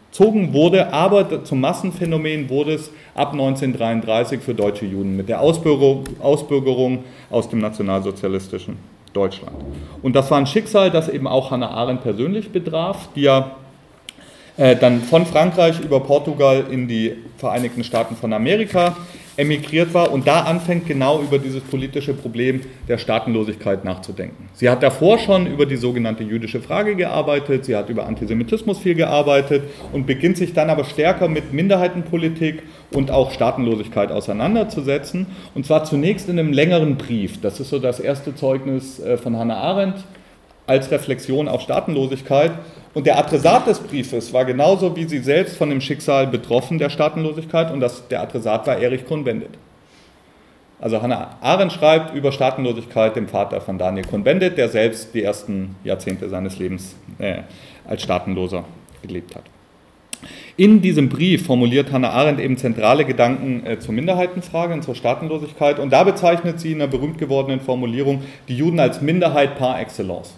Speaker 1: wurde, aber zum Massenphänomen wurde es ab 1933 für deutsche Juden mit der Ausbürgerung, Ausbürgerung aus dem nationalsozialistischen Deutschland. Und das war ein Schicksal, das eben auch Hannah Arendt persönlich betraf, die ja äh, dann von Frankreich über Portugal in die Vereinigten Staaten von Amerika emigriert war und da anfängt genau über dieses politische Problem der Staatenlosigkeit nachzudenken. Sie hat davor schon über die sogenannte jüdische Frage gearbeitet, sie hat über Antisemitismus viel gearbeitet und beginnt sich dann aber stärker mit Minderheitenpolitik und auch Staatenlosigkeit auseinanderzusetzen. Und zwar zunächst in einem längeren Brief. Das ist so das erste Zeugnis äh, von Hannah Arendt als Reflexion auf Staatenlosigkeit. Und der Adressat des Briefes war genauso wie sie selbst von dem Schicksal betroffen, der Staatenlosigkeit, und das, der Adressat war Erich Cohn-Bendit. Also Hannah Arendt schreibt über Staatenlosigkeit dem Vater von Daniel Cohn-Bendit, der selbst die ersten Jahrzehnte seines Lebens äh, als Staatenloser gelebt hat. In diesem Brief formuliert Hannah Arendt eben zentrale Gedanken äh, zur Minderheitenfrage und zur Staatenlosigkeit und da bezeichnet sie in einer berühmt gewordenen Formulierung die Juden als Minderheit par excellence.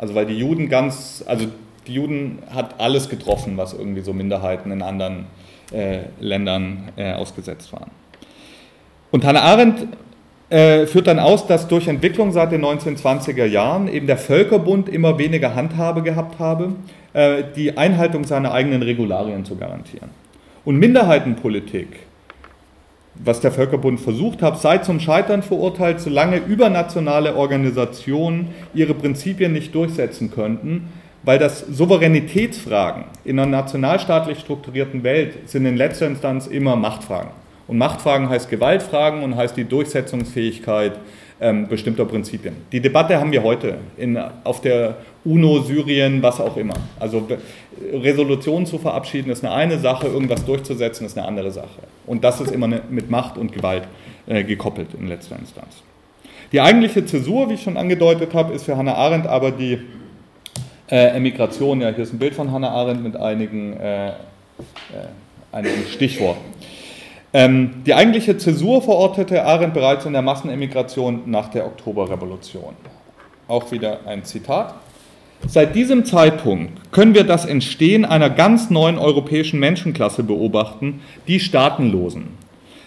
Speaker 1: Also weil die Juden ganz, also die Juden hat alles getroffen, was irgendwie so Minderheiten in anderen äh, Ländern äh, ausgesetzt waren. Und Hannah Arendt äh, führt dann aus, dass durch Entwicklung seit den 1920er Jahren eben der Völkerbund immer weniger Handhabe gehabt habe, äh, die Einhaltung seiner eigenen Regularien zu garantieren. Und Minderheitenpolitik, was der Völkerbund versucht hat, sei zum Scheitern verurteilt, solange übernationale Organisationen ihre Prinzipien nicht durchsetzen könnten, weil das Souveränitätsfragen in einer nationalstaatlich strukturierten Welt sind in letzter Instanz immer Machtfragen. Und Machtfragen heißt Gewaltfragen und heißt die Durchsetzungsfähigkeit ähm, bestimmter Prinzipien. Die Debatte haben wir heute in, auf der UNO, Syrien, was auch immer. Also Resolutionen zu verabschieden ist eine eine Sache, irgendwas durchzusetzen ist eine andere Sache. Und das ist immer eine, mit Macht und Gewalt äh, gekoppelt in letzter Instanz. Die eigentliche Zäsur, wie ich schon angedeutet habe, ist für Hannah Arendt aber die äh, Emigration, ja, hier ist ein Bild von Hannah Arendt mit einigen, äh, äh, einigen Stichworten. Ähm, die eigentliche Zäsur verortete Arendt bereits in der Massenemigration nach der Oktoberrevolution. Auch wieder ein Zitat. Seit diesem Zeitpunkt können wir das Entstehen einer ganz neuen europäischen Menschenklasse beobachten, die Staatenlosen.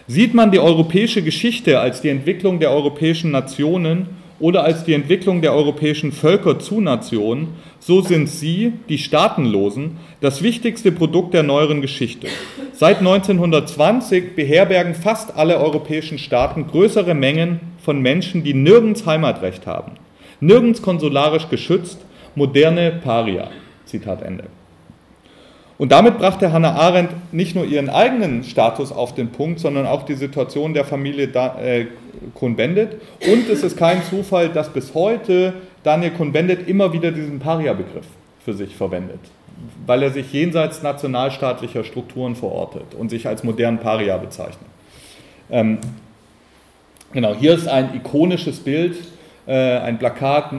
Speaker 1: Sieht man die europäische Geschichte als die Entwicklung der europäischen Nationen oder als die Entwicklung der europäischen Völker zu Nationen, so sind sie, die Staatenlosen, das wichtigste Produkt der neueren Geschichte. Seit 1920 beherbergen fast alle europäischen Staaten größere Mengen von Menschen, die nirgends Heimatrecht haben, nirgends konsularisch geschützt, moderne Paria. Zitat Ende. Und damit brachte Hannah Arendt nicht nur ihren eigenen Status auf den Punkt, sondern auch die Situation der Familie äh, Cohn-Bendit. Und es ist kein Zufall, dass bis heute Daniel Cohn-Bendit immer wieder diesen Paria-Begriff für sich verwendet, weil er sich jenseits nationalstaatlicher Strukturen verortet und sich als modernen Paria bezeichnet. Ähm, genau, hier ist ein ikonisches Bild, äh, ein Plakat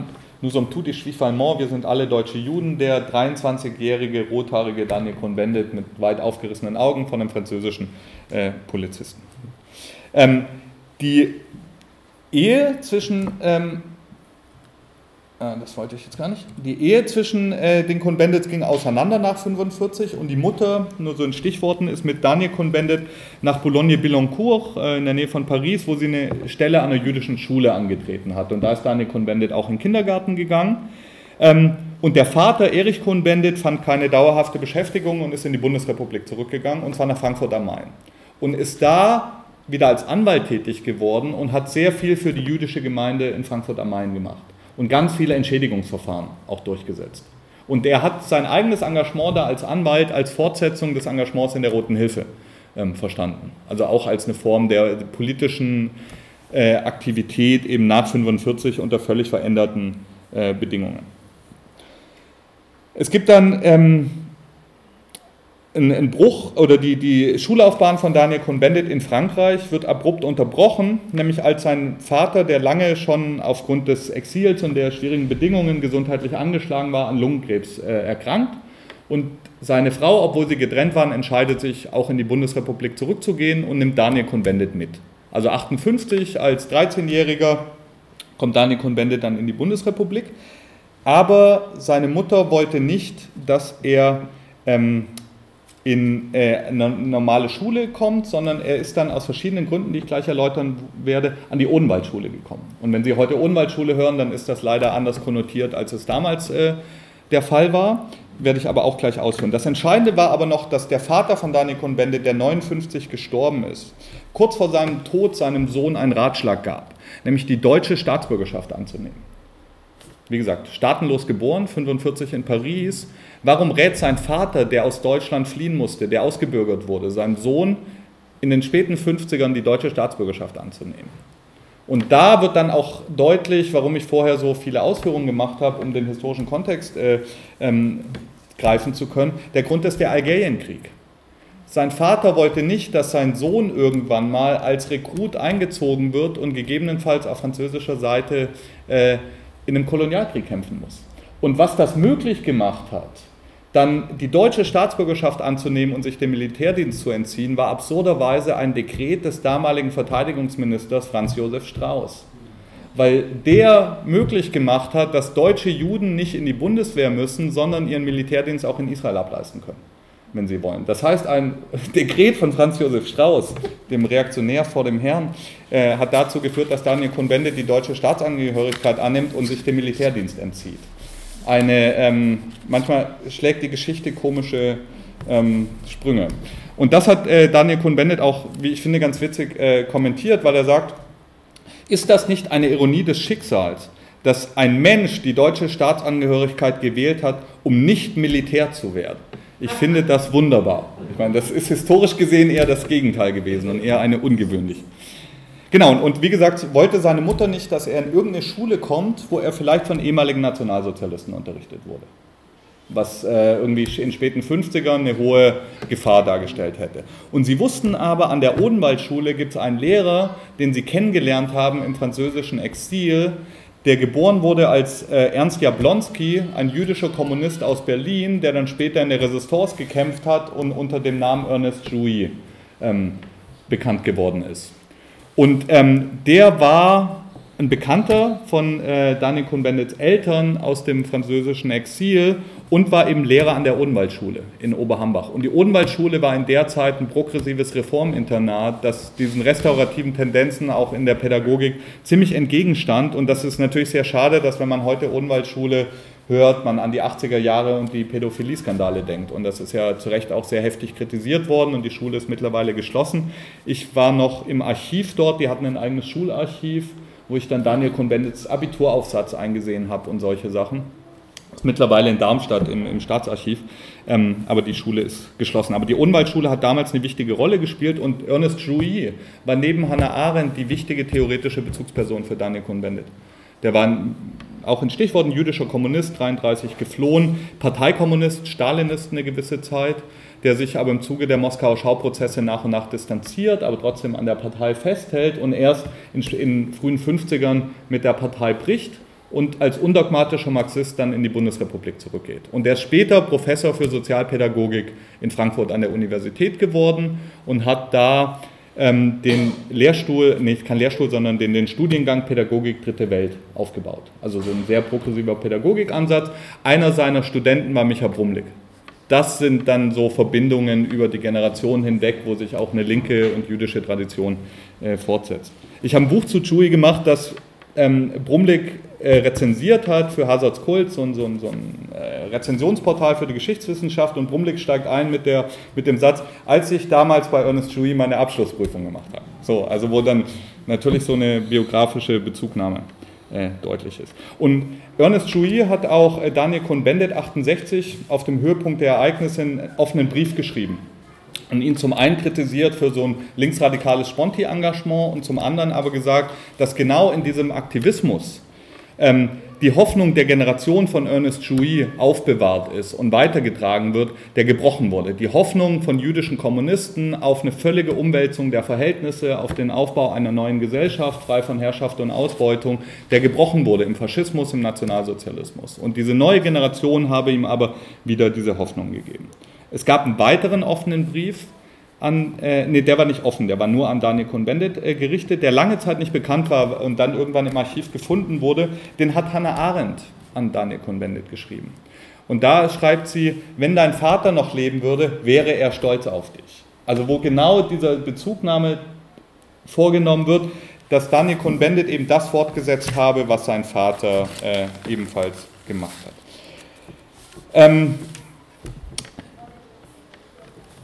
Speaker 1: Nous sommes tous des Juifs allemands, wir sind alle deutsche Juden. Der 23-jährige rothaarige Daniel Cohn-Bendit mit weit aufgerissenen Augen von einem französischen äh, Polizisten. Ähm, die Ehe zwischen ähm, das wollte ich jetzt gar nicht. Die Ehe zwischen äh, den Cohn-Bendits ging auseinander nach 45 und die Mutter, nur so in Stichworten, ist mit Daniel Cohn-Bendit nach Boulogne-Billancourt äh, in der Nähe von Paris, wo sie eine Stelle an einer jüdischen Schule angetreten hat. Und da ist Daniel Cohn-Bendit auch in den Kindergarten gegangen. Ähm, und der Vater, Erich Cohn-Bendit, fand keine dauerhafte Beschäftigung und ist in die Bundesrepublik zurückgegangen, und zwar nach Frankfurt am Main. Und ist da wieder als Anwalt tätig geworden und hat sehr viel für die jüdische Gemeinde in Frankfurt am Main gemacht und ganz viele Entschädigungsverfahren auch durchgesetzt. Und er hat sein eigenes Engagement da als Anwalt als Fortsetzung des Engagements in der Roten Hilfe ähm, verstanden. Also auch als eine Form der politischen äh, Aktivität eben nach 45 unter völlig veränderten äh, Bedingungen. Es gibt dann ähm, einen Bruch oder die, die Schullaufbahn von Daniel Cohn-Bendit in Frankreich wird abrupt unterbrochen, nämlich als sein Vater, der lange schon aufgrund des Exils und der schwierigen Bedingungen gesundheitlich angeschlagen war, an Lungenkrebs äh, erkrankt. Und seine Frau, obwohl sie getrennt waren, entscheidet sich auch in die Bundesrepublik zurückzugehen und nimmt Daniel Cohn-Bendit mit. Also 58 als 13-Jähriger kommt Daniel Cohn-Bendit dann in die Bundesrepublik. Aber seine Mutter wollte nicht, dass er ähm, in äh, eine normale Schule kommt, sondern er ist dann aus verschiedenen Gründen, die ich gleich erläutern werde, an die Odenwaldschule gekommen. Und wenn Sie heute Odenwaldschule hören, dann ist das leider anders konnotiert, als es damals äh, der Fall war. Werde ich aber auch gleich ausführen. Das Entscheidende war aber noch, dass der Vater von Daniel Cohn-Bendit, der 59 gestorben ist, kurz vor seinem Tod seinem Sohn einen Ratschlag gab, nämlich die deutsche Staatsbürgerschaft anzunehmen. Wie gesagt, staatenlos geboren, 45 in Paris, Warum rät sein Vater, der aus Deutschland fliehen musste, der ausgebürgert wurde, seinem Sohn in den späten 50ern die deutsche Staatsbürgerschaft anzunehmen? Und da wird dann auch deutlich, warum ich vorher so viele Ausführungen gemacht habe, um den historischen Kontext äh, ähm, greifen zu können. Der Grund ist der Algerienkrieg. Sein Vater wollte nicht, dass sein Sohn irgendwann mal als Rekrut eingezogen wird und gegebenenfalls auf französischer Seite äh, in einem Kolonialkrieg kämpfen muss. Und was das möglich gemacht hat, dann die deutsche Staatsbürgerschaft anzunehmen und sich dem Militärdienst zu entziehen, war absurderweise ein Dekret des damaligen Verteidigungsministers Franz Josef Strauß. Weil der möglich gemacht hat, dass deutsche Juden nicht in die Bundeswehr müssen, sondern ihren Militärdienst auch in Israel ableisten können, wenn sie wollen. Das heißt, ein Dekret von Franz Josef Strauß, dem Reaktionär vor dem Herrn, äh, hat dazu geführt, dass Daniel Cohn-Bendit die deutsche Staatsangehörigkeit annimmt und sich dem Militärdienst entzieht eine, ähm, manchmal schlägt die Geschichte komische ähm, Sprünge. Und das hat äh, Daniel Kuhn-Bendit auch, wie ich finde, ganz witzig äh, kommentiert, weil er sagt, ist das nicht eine Ironie des Schicksals, dass ein Mensch die deutsche Staatsangehörigkeit gewählt hat, um nicht Militär zu werden? Ich finde das wunderbar. Ich meine, das ist historisch gesehen eher das Gegenteil gewesen und eher eine ungewöhnliche. Genau, und wie gesagt, wollte seine Mutter nicht, dass er in irgendeine Schule kommt, wo er vielleicht von ehemaligen Nationalsozialisten unterrichtet wurde. Was äh, irgendwie in späten 50ern eine hohe Gefahr dargestellt hätte. Und sie wussten aber, an der Odenwaldschule gibt es einen Lehrer, den sie kennengelernt haben im französischen Exil, der geboren wurde als äh, Ernst Jablonski, ein jüdischer Kommunist aus Berlin, der dann später in der Resistance gekämpft hat und unter dem Namen Ernest Jouy ähm, bekannt geworden ist. Und ähm, der war ein Bekannter von äh, Daniel Cohn-Bendits Eltern aus dem französischen Exil und war eben Lehrer an der Odenwaldschule in Oberhambach. Und die Odenwaldschule war in der Zeit ein progressives Reforminternat, das diesen restaurativen Tendenzen auch in der Pädagogik ziemlich entgegenstand. Und das ist natürlich sehr schade, dass wenn man heute Odenwaldschule hört, man an die 80er Jahre und die Pädophilie-Skandale denkt. Und das ist ja zu Recht auch sehr heftig kritisiert worden und die Schule ist mittlerweile geschlossen. Ich war noch im Archiv dort, die hatten ein eigenes Schularchiv, wo ich dann Daniel Cohn-Bendits Abituraufsatz eingesehen habe und solche Sachen. Das ist mittlerweile in Darmstadt im, im Staatsarchiv, ähm, aber die Schule ist geschlossen. Aber die Unwaldschule hat damals eine wichtige Rolle gespielt und Ernest Jouy war neben Hannah Arendt die wichtige theoretische Bezugsperson für Daniel Cohn-Bendit. Der war auch in Stichworten jüdischer Kommunist, 33 geflohen, Parteikommunist, Stalinist eine gewisse Zeit, der sich aber im Zuge der Moskauer Schauprozesse nach und nach distanziert, aber trotzdem an der Partei festhält und erst in, in frühen 50ern mit der Partei bricht und als undogmatischer Marxist dann in die Bundesrepublik zurückgeht. Und er ist später Professor für Sozialpädagogik in Frankfurt an der Universität geworden und hat da ähm, den Lehrstuhl, nicht kein Lehrstuhl, sondern den, den Studiengang Pädagogik Dritte Welt aufgebaut. Also so ein sehr progressiver Pädagogikansatz. Einer seiner Studenten war Micha Brumlik. Das sind dann so Verbindungen über die Generation hinweg, wo sich auch eine linke und jüdische Tradition äh, fortsetzt. Ich habe ein Buch zu Chui gemacht, das ähm, Brumlik äh, rezensiert hat für Hazards Kult, so ein, so so ein äh, Rezensionsportal für die Geschichtswissenschaft und Brumlik steigt ein mit, der, mit dem Satz, als ich damals bei Ernest Chewy meine Abschlussprüfung gemacht habe. So, also wo dann natürlich so eine biografische Bezugnahme äh, deutlich ist. Und Ernest Chewy hat auch äh, Daniel Cohn-Bendit 68 auf dem Höhepunkt der Ereignisse einen offenen Brief geschrieben und ihn zum einen kritisiert für so ein linksradikales Sponti-Engagement und zum anderen aber gesagt, dass genau in diesem Aktivismus ähm, die Hoffnung der Generation von Ernest Jouy aufbewahrt ist und weitergetragen wird, der gebrochen wurde. Die Hoffnung von jüdischen Kommunisten auf eine völlige Umwälzung der Verhältnisse, auf den Aufbau einer neuen Gesellschaft, frei von Herrschaft und Ausbeutung, der gebrochen wurde im Faschismus, im Nationalsozialismus. Und diese neue Generation habe ihm aber wieder diese Hoffnung gegeben. Es gab einen weiteren offenen Brief an, äh, nee, der war nicht offen, der war nur an Daniel Cohn-Bendit äh, gerichtet, der lange Zeit nicht bekannt war und dann irgendwann im Archiv gefunden wurde. Den hat Hannah Arendt an Daniel Cohn-Bendit geschrieben. Und da schreibt sie, wenn dein Vater noch leben würde, wäre er stolz auf dich. Also wo genau diese Bezugnahme vorgenommen wird, dass Daniel Cohn-Bendit eben das fortgesetzt habe, was sein Vater äh, ebenfalls gemacht hat. Ähm,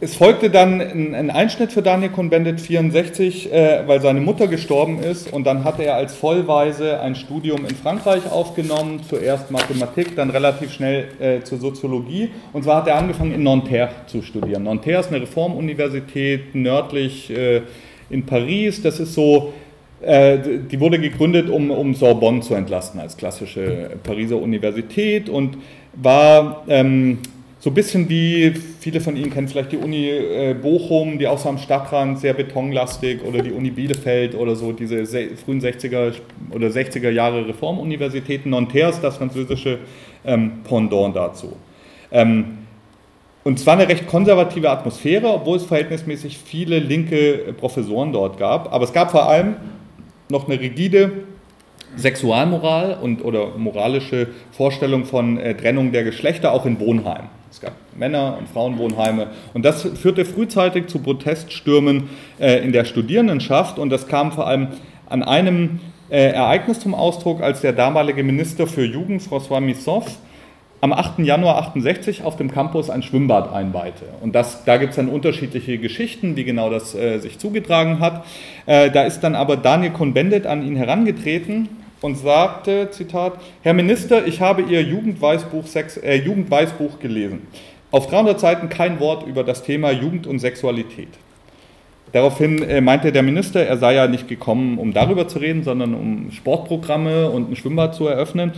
Speaker 1: es folgte dann ein Einschnitt für Daniel Cohn-Bendit 64, äh, weil seine Mutter gestorben ist. Und dann hatte er als Vollweise ein Studium in Frankreich aufgenommen, zuerst Mathematik, dann relativ schnell äh, zur Soziologie. Und zwar hat er angefangen in Nanterre zu studieren. Nanterre ist eine Reformuniversität nördlich äh, in Paris, das ist so äh, die wurde gegründet, um, um Sorbonne zu entlasten als klassische Pariser Universität und war ähm, so ein bisschen wie, viele von Ihnen kennen vielleicht die Uni äh, Bochum, die so am Stadtrand sehr betonlastig oder die Uni Bielefeld oder so, diese frühen 60er oder 60er Jahre Reformuniversitäten. Nanterre ist das französische ähm, Pendant dazu. Ähm, und zwar eine recht konservative Atmosphäre, obwohl es verhältnismäßig viele linke Professoren dort gab. Aber es gab vor allem noch eine rigide Sexualmoral und oder moralische Vorstellung von äh, Trennung der Geschlechter auch in Wohnheimen. Es gab Männer- und Frauenwohnheime. Und das führte frühzeitig zu Proteststürmen äh, in der Studierendenschaft. Und das kam vor allem an einem äh, Ereignis zum Ausdruck, als der damalige Minister für Jugend, François Missoff, am 8. Januar 68 auf dem Campus ein Schwimmbad einweihte. Und das, da gibt es dann unterschiedliche Geschichten, wie genau das äh, sich zugetragen hat. Äh, da ist dann aber Daniel Cohn-Bendit an ihn herangetreten und sagte, Zitat, Herr Minister, ich habe Ihr Jugendweißbuch, Sex, äh, Jugendweißbuch gelesen. Auf 300 Seiten kein Wort über das Thema Jugend und Sexualität. Daraufhin äh, meinte der Minister, er sei ja nicht gekommen, um darüber zu reden, sondern um Sportprogramme und ein Schwimmbad zu eröffnen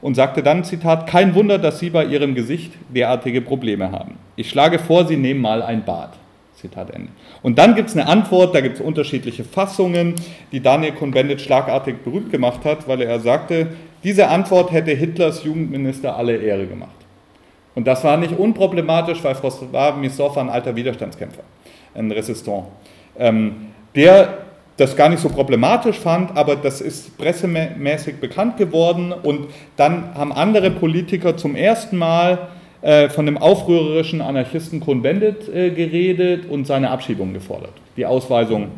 Speaker 1: und sagte dann, Zitat, kein Wunder, dass Sie bei Ihrem Gesicht derartige Probleme haben. Ich schlage vor, Sie nehmen mal ein Bad. Zitat Ende. Und dann gibt es eine Antwort, da gibt es unterschiedliche Fassungen, die Daniel Cohn-Bendit schlagartig berühmt gemacht hat, weil er sagte, diese Antwort hätte Hitlers Jugendminister alle Ehre gemacht. Und das war nicht unproblematisch, weil Missoff war ein alter Widerstandskämpfer, ein Resistant, ähm, der das gar nicht so problematisch fand, aber das ist pressemäßig bekannt geworden und dann haben andere Politiker zum ersten Mal von dem aufrührerischen Anarchisten Cohn-Bendit äh, geredet und seine Abschiebung gefordert, die Ausweisung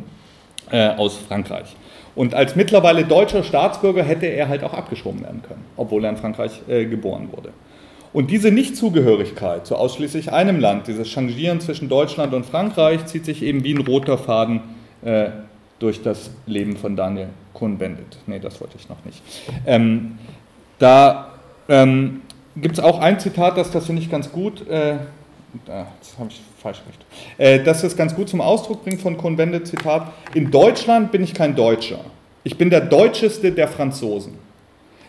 Speaker 1: äh, aus Frankreich. Und als mittlerweile deutscher Staatsbürger hätte er halt auch abgeschoben werden können, obwohl er in Frankreich geboren wurde. Und diese Nichtzugehörigkeit zu ausschließlich einem Land, dieses Changieren zwischen Deutschland und Frankreich, zieht sich eben wie ein roter Faden äh, durch das Leben von Daniel Cohn-Bendit. Nee, das wollte ich noch nicht. Ähm, da ähm, gibt es auch ein Zitat, das, das finde ich ganz gut, äh, das habe ich falsch recht, äh, das es ganz gut zum Ausdruck bringt von Cohn-Bendit, Zitat, in Deutschland bin ich kein Deutscher, ich bin der Deutscheste der Franzosen.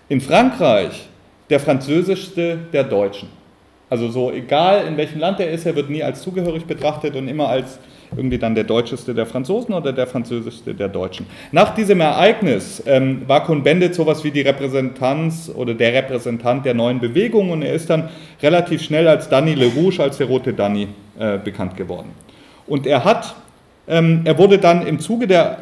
Speaker 1: In Frankreich der Französischste der Deutschen. Also so egal in welchem Land er ist, er wird nie als zugehörig betrachtet und immer als irgendwie dann der deutscheste der Franzosen oder der französischste der Deutschen. Nach diesem Ereignis ähm, war Cohn-Bendit sowas wie die Repräsentanz oder der Repräsentant der neuen Bewegung und er ist dann relativ schnell als Danny Le Rouge, als der rote Danny, äh, bekannt geworden. Und er hat, ähm, er wurde dann im Zuge der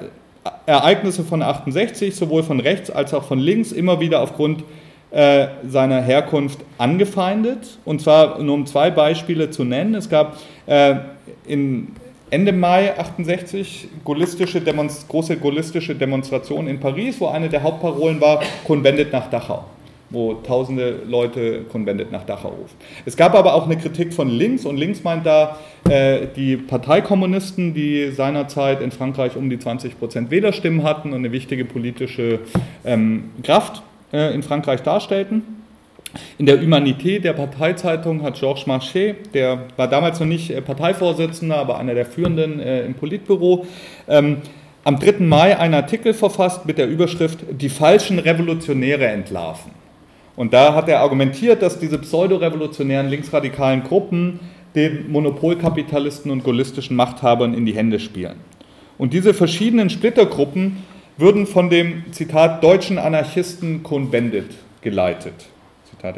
Speaker 1: Ereignisse von 68 sowohl von rechts als auch von links immer wieder aufgrund äh, seiner Herkunft angefeindet. Und zwar nur um zwei Beispiele zu nennen. Es gab äh, in Ende Mai 68 gaullistische große gaullistische Demonstration in Paris, wo eine der Hauptparolen war, Konventet nach Dachau, wo tausende Leute Konventet nach Dachau rufen. Es gab aber auch eine Kritik von links und links meint da äh, die Parteikommunisten, die seinerzeit in Frankreich um die 20 Prozent Wählerstimmen hatten und eine wichtige politische ähm, Kraft äh, in Frankreich darstellten. In der Humanité der Parteizeitung hat Georges Marchais, der war damals noch nicht Parteivorsitzender, aber einer der Führenden im Politbüro, ähm, am 3. Mai einen Artikel verfasst mit der Überschrift Die falschen Revolutionäre entlarven. Und da hat er argumentiert, dass diese pseudorevolutionären linksradikalen Gruppen den Monopolkapitalisten und gaullistischen Machthabern in die Hände spielen. Und diese verschiedenen Splittergruppen würden von dem, Zitat, deutschen Anarchisten Cohn-Bendit geleitet. Zitat.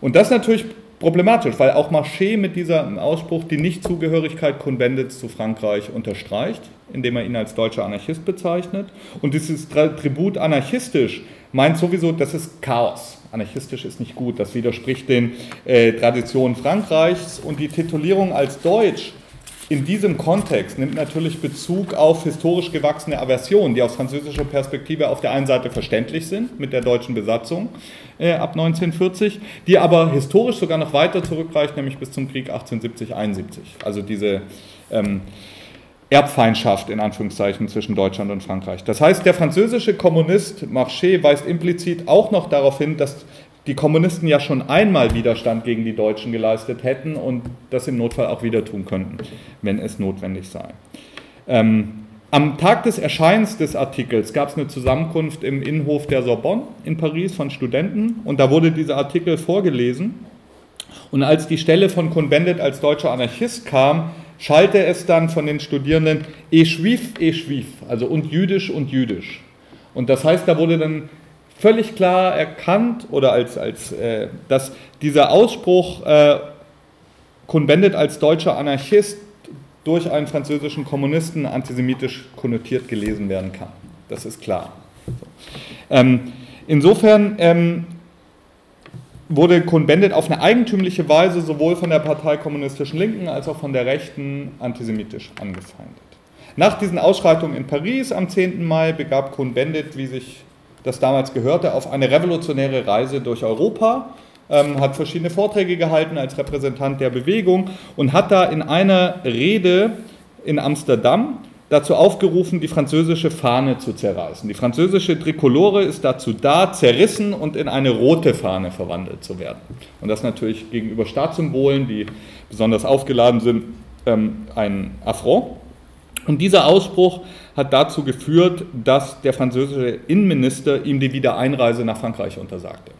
Speaker 1: Und das ist natürlich problematisch, weil auch Marché mit diesem Ausspruch die Nichtzugehörigkeit Cohn-Bendits zu Frankreich unterstreicht, indem er ihn als deutscher Anarchist bezeichnet. Und dieses Tribut anarchistisch meint sowieso, das ist Chaos. Anarchistisch ist nicht gut, das widerspricht den äh, Traditionen Frankreichs und die Titulierung als Deutsch in diesem Kontext nimmt natürlich Bezug auf historisch gewachsene Aversionen, die aus französischer Perspektive auf der einen Seite verständlich sind mit der deutschen Besatzung äh, ab 1940, die aber historisch sogar noch weiter zurückreicht, nämlich bis zum Krieg 1870-71. Also diese ähm, Erbfeindschaft in Anführungszeichen zwischen Deutschland und Frankreich. Das heißt, der französische Kommunist Marché weist implizit auch noch darauf hin, dass die Kommunisten ja schon einmal Widerstand gegen die Deutschen geleistet hätten und das im Notfall auch wieder tun könnten, wenn es notwendig sei. Ähm, am Tag des Erscheinens des Artikels gab es eine Zusammenkunft im Innenhof der Sorbonne in Paris von Studenten und da wurde dieser Artikel vorgelesen. Und als die Stelle von Cohn-Bendit als deutscher Anarchist kam, schallte es dann von den Studierenden e schwief, e schwief, also und jüdisch und jüdisch. Und das heißt, da wurde dann völlig klar erkannt oder als, als äh, dass dieser Ausspruch äh, Cohn-Bendit als deutscher Anarchist durch einen französischen Kommunisten antisemitisch konnotiert gelesen werden kann. Das ist klar. So. Ähm, insofern ähm, wurde Cohn-Bendit auf eine eigentümliche Weise sowohl von der Partei Kommunistischen Linken als auch von der Rechten antisemitisch angefeindet. Nach diesen Ausschreitungen in Paris am 10. Mai begab Cohn-Bendit, wie sich das damals gehörte, auf eine revolutionäre Reise durch Europa, ähm, hat verschiedene Vorträge gehalten als Repräsentant der Bewegung und hat da in einer Rede in Amsterdam dazu aufgerufen, die französische Fahne zu zerreißen. Die französische Trikolore ist dazu da, zerrissen und in eine rote Fahne verwandelt zu werden. Und das natürlich gegenüber Staatssymbolen, die besonders aufgeladen sind, ähm, ein Affront. Und dieser Ausspruch hat dazu geführt, dass der französische Innenminister ihm die Wiedereinreise nach Frankreich untersagte.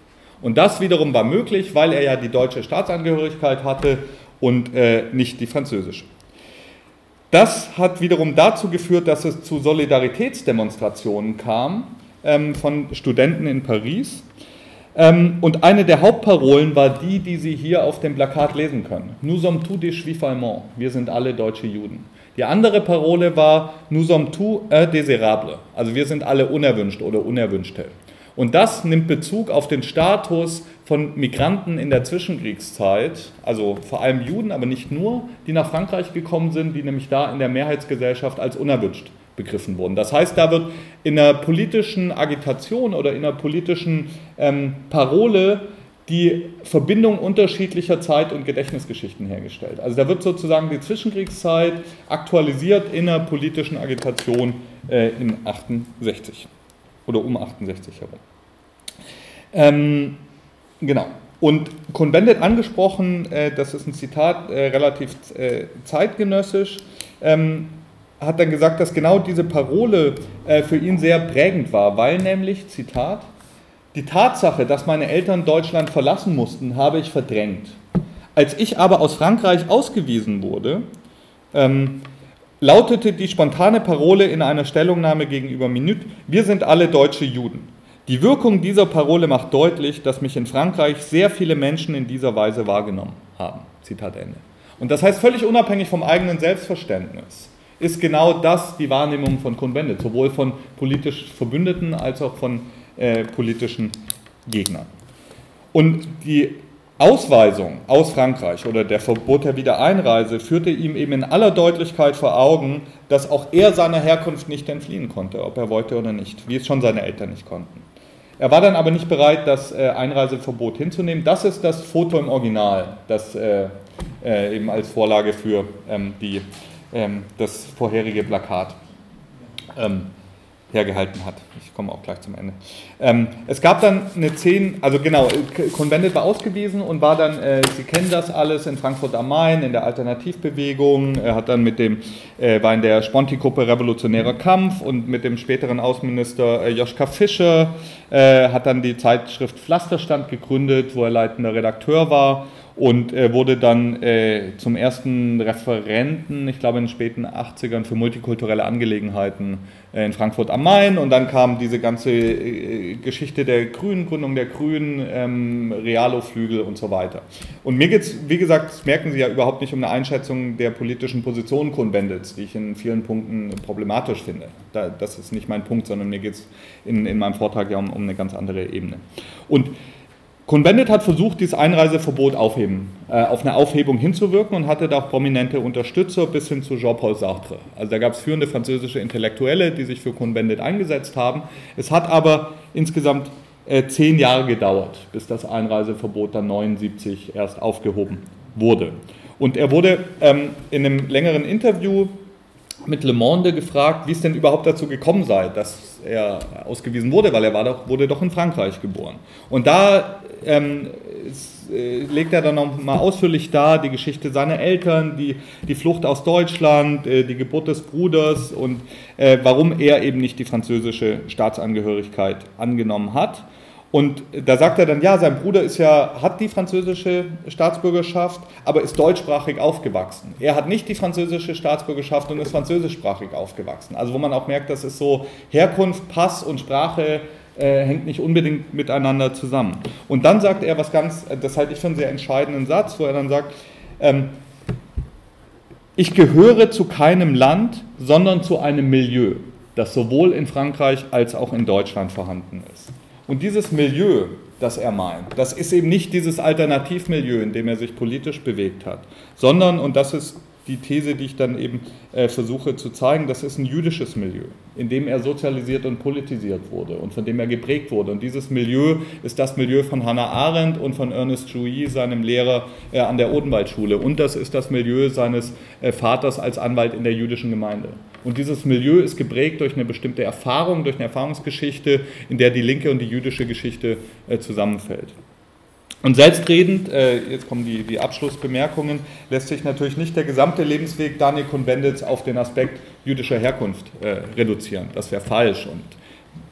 Speaker 1: Und das wiederum war möglich, weil er ja die deutsche Staatsangehörigkeit hatte und äh, nicht die französische. Das hat wiederum dazu geführt, dass es zu Solidaritätsdemonstrationen kam ähm, von Studenten in Paris. Ähm, und eine der Hauptparolen war die, die Sie hier auf dem Plakat lesen können. Nous sommes tous des Juifs. Wir sind alle deutsche Juden. Die andere Parole war Nous sommes tous indésirables. Also wir sind alle unerwünscht oder Unerwünschte. Und das nimmt Bezug auf den Status von Migranten in der Zwischenkriegszeit, also vor allem Juden, aber nicht nur, die nach Frankreich gekommen sind, die nämlich da in der Mehrheitsgesellschaft als unerwünscht begriffen wurden. Das heißt, da wird in der politischen Agitation oder in der politischen ähm, Parole die Verbindung unterschiedlicher Zeit- und Gedächtnisgeschichten hergestellt. Also da wird sozusagen die Zwischenkriegszeit aktualisiert in der politischen Agitation äh, in 68 oder um 68 herum. Ähm, Genau. Und Cohn-Bendit angesprochen, äh, das ist ein Zitat, äh, relativ äh, zeitgenössisch, ähm, hat dann gesagt, dass genau diese Parole äh, für ihn sehr prägend war, weil nämlich, Zitat, die Tatsache, dass meine Eltern Deutschland verlassen mussten, habe ich verdrängt. Als ich aber aus Frankreich ausgewiesen wurde, ähm, lautete die spontane Parole in einer Stellungnahme gegenüber Minute, wir sind alle deutsche Juden. Die Wirkung dieser Parole macht deutlich, dass mich in Frankreich sehr viele Menschen in dieser Weise wahrgenommen haben. Zitat Ende. Und das heißt, völlig unabhängig vom eigenen Selbstverständnis ist genau das die Wahrnehmung von Cohn-Bendit, sowohl von politisch Verbündeten als auch von äh, politischen Gegnern. Und die Ausweisung aus Frankreich oder der Verbot der Wiedereinreise führte ihm eben in aller Deutlichkeit vor Augen, dass auch er seiner Herkunft nicht entfliehen konnte, ob er wollte oder nicht, wie es schon seine Eltern nicht konnten. Er war dann aber nicht bereit, das äh, Einreiseverbot hinzunehmen. Das ist das Foto im Original, das äh, eben als Vorlage für ähm, die, ähm, das vorherige Plakat ähm, hergehalten hat. Ich komme auch gleich zum Ende. Ähm, es gab dann eine zehn, also genau, Convendet war ausgewiesen und war dann, äh, Sie kennen das alles, in Frankfurt am Main, in der Alternativbewegung, er hat dann mit dem, äh, war in der Sponti-Gruppe Revolutionärer Kampf und mit dem späteren Außenminister äh, Joschka Fischer, äh, hat dann die Zeitschrift Pflasterstand gegründet, wo er leitender Redakteur war und äh, wurde dann äh, zum ersten Referenten, ich glaube in den späten 80ern, für multikulturelle Angelegenheiten in Frankfurt am Main und dann kam diese ganze äh, Geschichte der Grünen, Gründung der Grünen, ähm, Realo-Flügel und so weiter. Und mir geht es, wie gesagt, das merken Sie ja überhaupt nicht um eine Einschätzung der politischen Position Kuhn-Bendits, die ich in vielen Punkten problematisch finde. Da, das ist nicht mein Punkt, sondern mir geht es in, in meinem Vortrag ja um, um eine ganz andere Ebene. Und Cohn-Bendit hat versucht, dieses Einreiseverbot aufheben, äh, auf eine Aufhebung hinzuwirken und hatte da auch prominente Unterstützer bis hin zu Jean-Paul Sartre. Also da gab es führende französische Intellektuelle, die sich für Cohn-Bendit eingesetzt haben. Es hat aber insgesamt äh, zehn Jahre gedauert, bis das Einreiseverbot dann 79 erst aufgehoben wurde. Und er wurde ähm, in einem längeren Interview mit Le Monde gefragt, wie es denn überhaupt dazu gekommen sei, dass er ausgewiesen wurde, weil er war doch, wurde doch in Frankreich geboren. Und da ähm, äh, legt er dann nochmal ausführlich dar die Geschichte seiner Eltern, die, die Flucht aus Deutschland, äh, die Geburt des Bruders und äh, warum er eben nicht die französische Staatsangehörigkeit angenommen hat. Und da sagt er dann, ja, sein Bruder ist ja, hat die französische Staatsbürgerschaft, aber ist deutschsprachig aufgewachsen. Er hat nicht die französische Staatsbürgerschaft und ist französischsprachig aufgewachsen. Also wo man auch merkt, dass es so Herkunft, Pass und Sprache äh, hängt nicht unbedingt miteinander zusammen. Und dann sagt er was ganz, das halte ich für einen sehr entscheidenden Satz, wo er dann sagt, ähm, ich gehöre zu keinem Land, sondern zu einem Milieu, das sowohl in Frankreich als auch in Deutschland vorhanden ist. Und dieses Milieu, das er meint, das ist eben nicht dieses Alternativmilieu, in dem er sich politisch bewegt hat, sondern, und das ist die These, die ich dann eben äh, versuche zu zeigen, das ist ein jüdisches Milieu, in dem er sozialisiert und politisiert wurde und von dem er geprägt wurde. Und dieses Milieu ist das Milieu von Hannah Arendt und von Ernest Jouy, seinem Lehrer äh, an der Odenwaldschule. Und das ist das Milieu seines äh, Vaters als Anwalt in der jüdischen Gemeinde. Und dieses Milieu ist geprägt durch eine bestimmte Erfahrung, durch eine Erfahrungsgeschichte, in der die linke und die jüdische Geschichte äh, zusammenfällt. Und selbstredend, äh, jetzt kommen die, die Abschlussbemerkungen, lässt sich natürlich nicht der gesamte Lebensweg Daniel Cohn-Bendits auf den Aspekt jüdischer Herkunft äh, reduzieren. Das wäre falsch und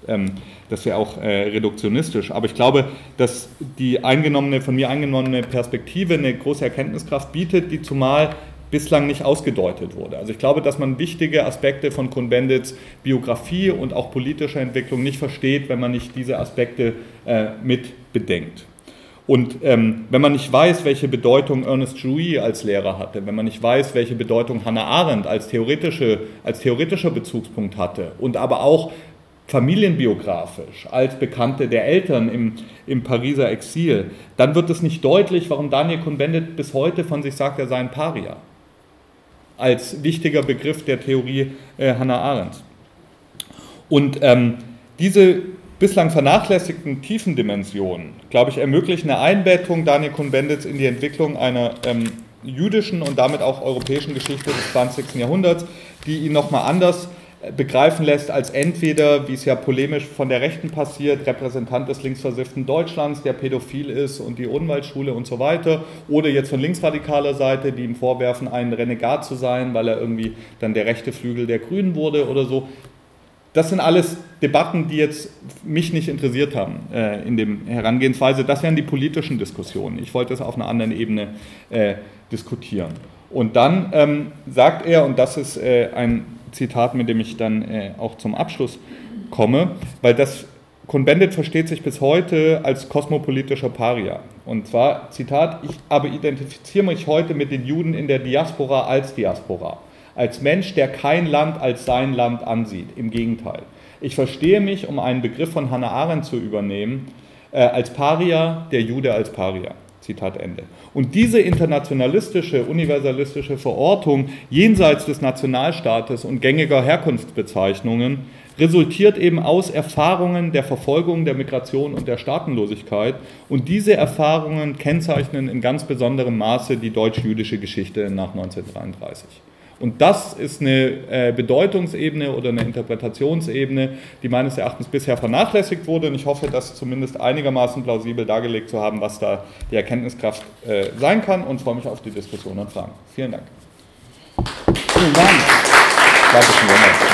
Speaker 1: ähm, das wäre auch äh, reduktionistisch. Aber ich glaube, dass die eingenommene, von mir eingenommene Perspektive eine große Erkenntniskraft bietet, die zumal bislang nicht ausgedeutet wurde. Also ich glaube, dass man wichtige Aspekte von Cohn-Bendits Biografie und auch politischer Entwicklung nicht versteht, wenn man nicht diese Aspekte äh, mit bedenkt. Und ähm, wenn man nicht weiß, welche Bedeutung Ernest Jouy als Lehrer hatte, wenn man nicht weiß, welche Bedeutung Hannah Arendt als, theoretische, als theoretischer Bezugspunkt hatte und aber auch familienbiografisch als Bekannte der Eltern im, im Pariser Exil, dann wird es nicht deutlich, warum Daniel Cohn-Bendit bis heute von sich sagt, er sei ein Paria. Als wichtiger Begriff der Theorie äh, Hannah Arendt. Und ähm, diese bislang vernachlässigten Tiefendimensionen, glaube ich, ermöglichen eine Einbettung Daniel Cohn-Bendits in die Entwicklung einer ähm, jüdischen und damit auch europäischen Geschichte des 20. Jahrhunderts, die ihn nochmal anders äh, begreifen lässt als entweder, wie es ja polemisch von der Rechten passiert, Repräsentant des linksversifften Deutschlands, der pädophil ist und die Unwaldschule und so weiter, oder jetzt von linksradikaler Seite, die ihm vorwerfen, ein Renegat zu sein, weil er irgendwie dann der rechte Flügel der Grünen wurde oder so. Das sind alles Debatten, die jetzt mich nicht interessiert haben äh, in dem Herangehensweise. Das wären die politischen Diskussionen. Ich wollte das auf einer anderen Ebene äh, diskutieren. Und dann ähm, sagt er, und das ist äh, ein Zitat, mit dem ich dann äh, auch zum Abschluss komme, weil das Cohn-Bendit versteht sich bis heute als kosmopolitischer Paria. Und zwar, Zitat, ich aber identifiziere mich heute mit den Juden in der Diaspora als Diaspora als Mensch, der kein Land als sein Land ansieht. Im Gegenteil. Ich verstehe mich, um einen Begriff von Hannah Arendt zu übernehmen, äh, als Paria, der Jude als Paria. Zitat Ende. Und diese internationalistische, universalistische Verortung jenseits des Nationalstaates und gängiger Herkunftsbezeichnungen resultiert eben aus Erfahrungen der Verfolgung, der Migration und der Staatenlosigkeit. Und diese Erfahrungen kennzeichnen in ganz besonderem Maße die deutsch-jüdische Geschichte nach 1933. Und das ist eine äh, Bedeutungsebene oder eine Interpretationsebene, die meines Erachtens bisher vernachlässigt wurde. Und ich hoffe, das zumindest einigermaßen plausibel dargelegt zu haben, was da die Erkenntniskraft äh, sein kann und freue mich auf die Diskussion und Fragen. Vielen Dank. Vielen Dank. Danke,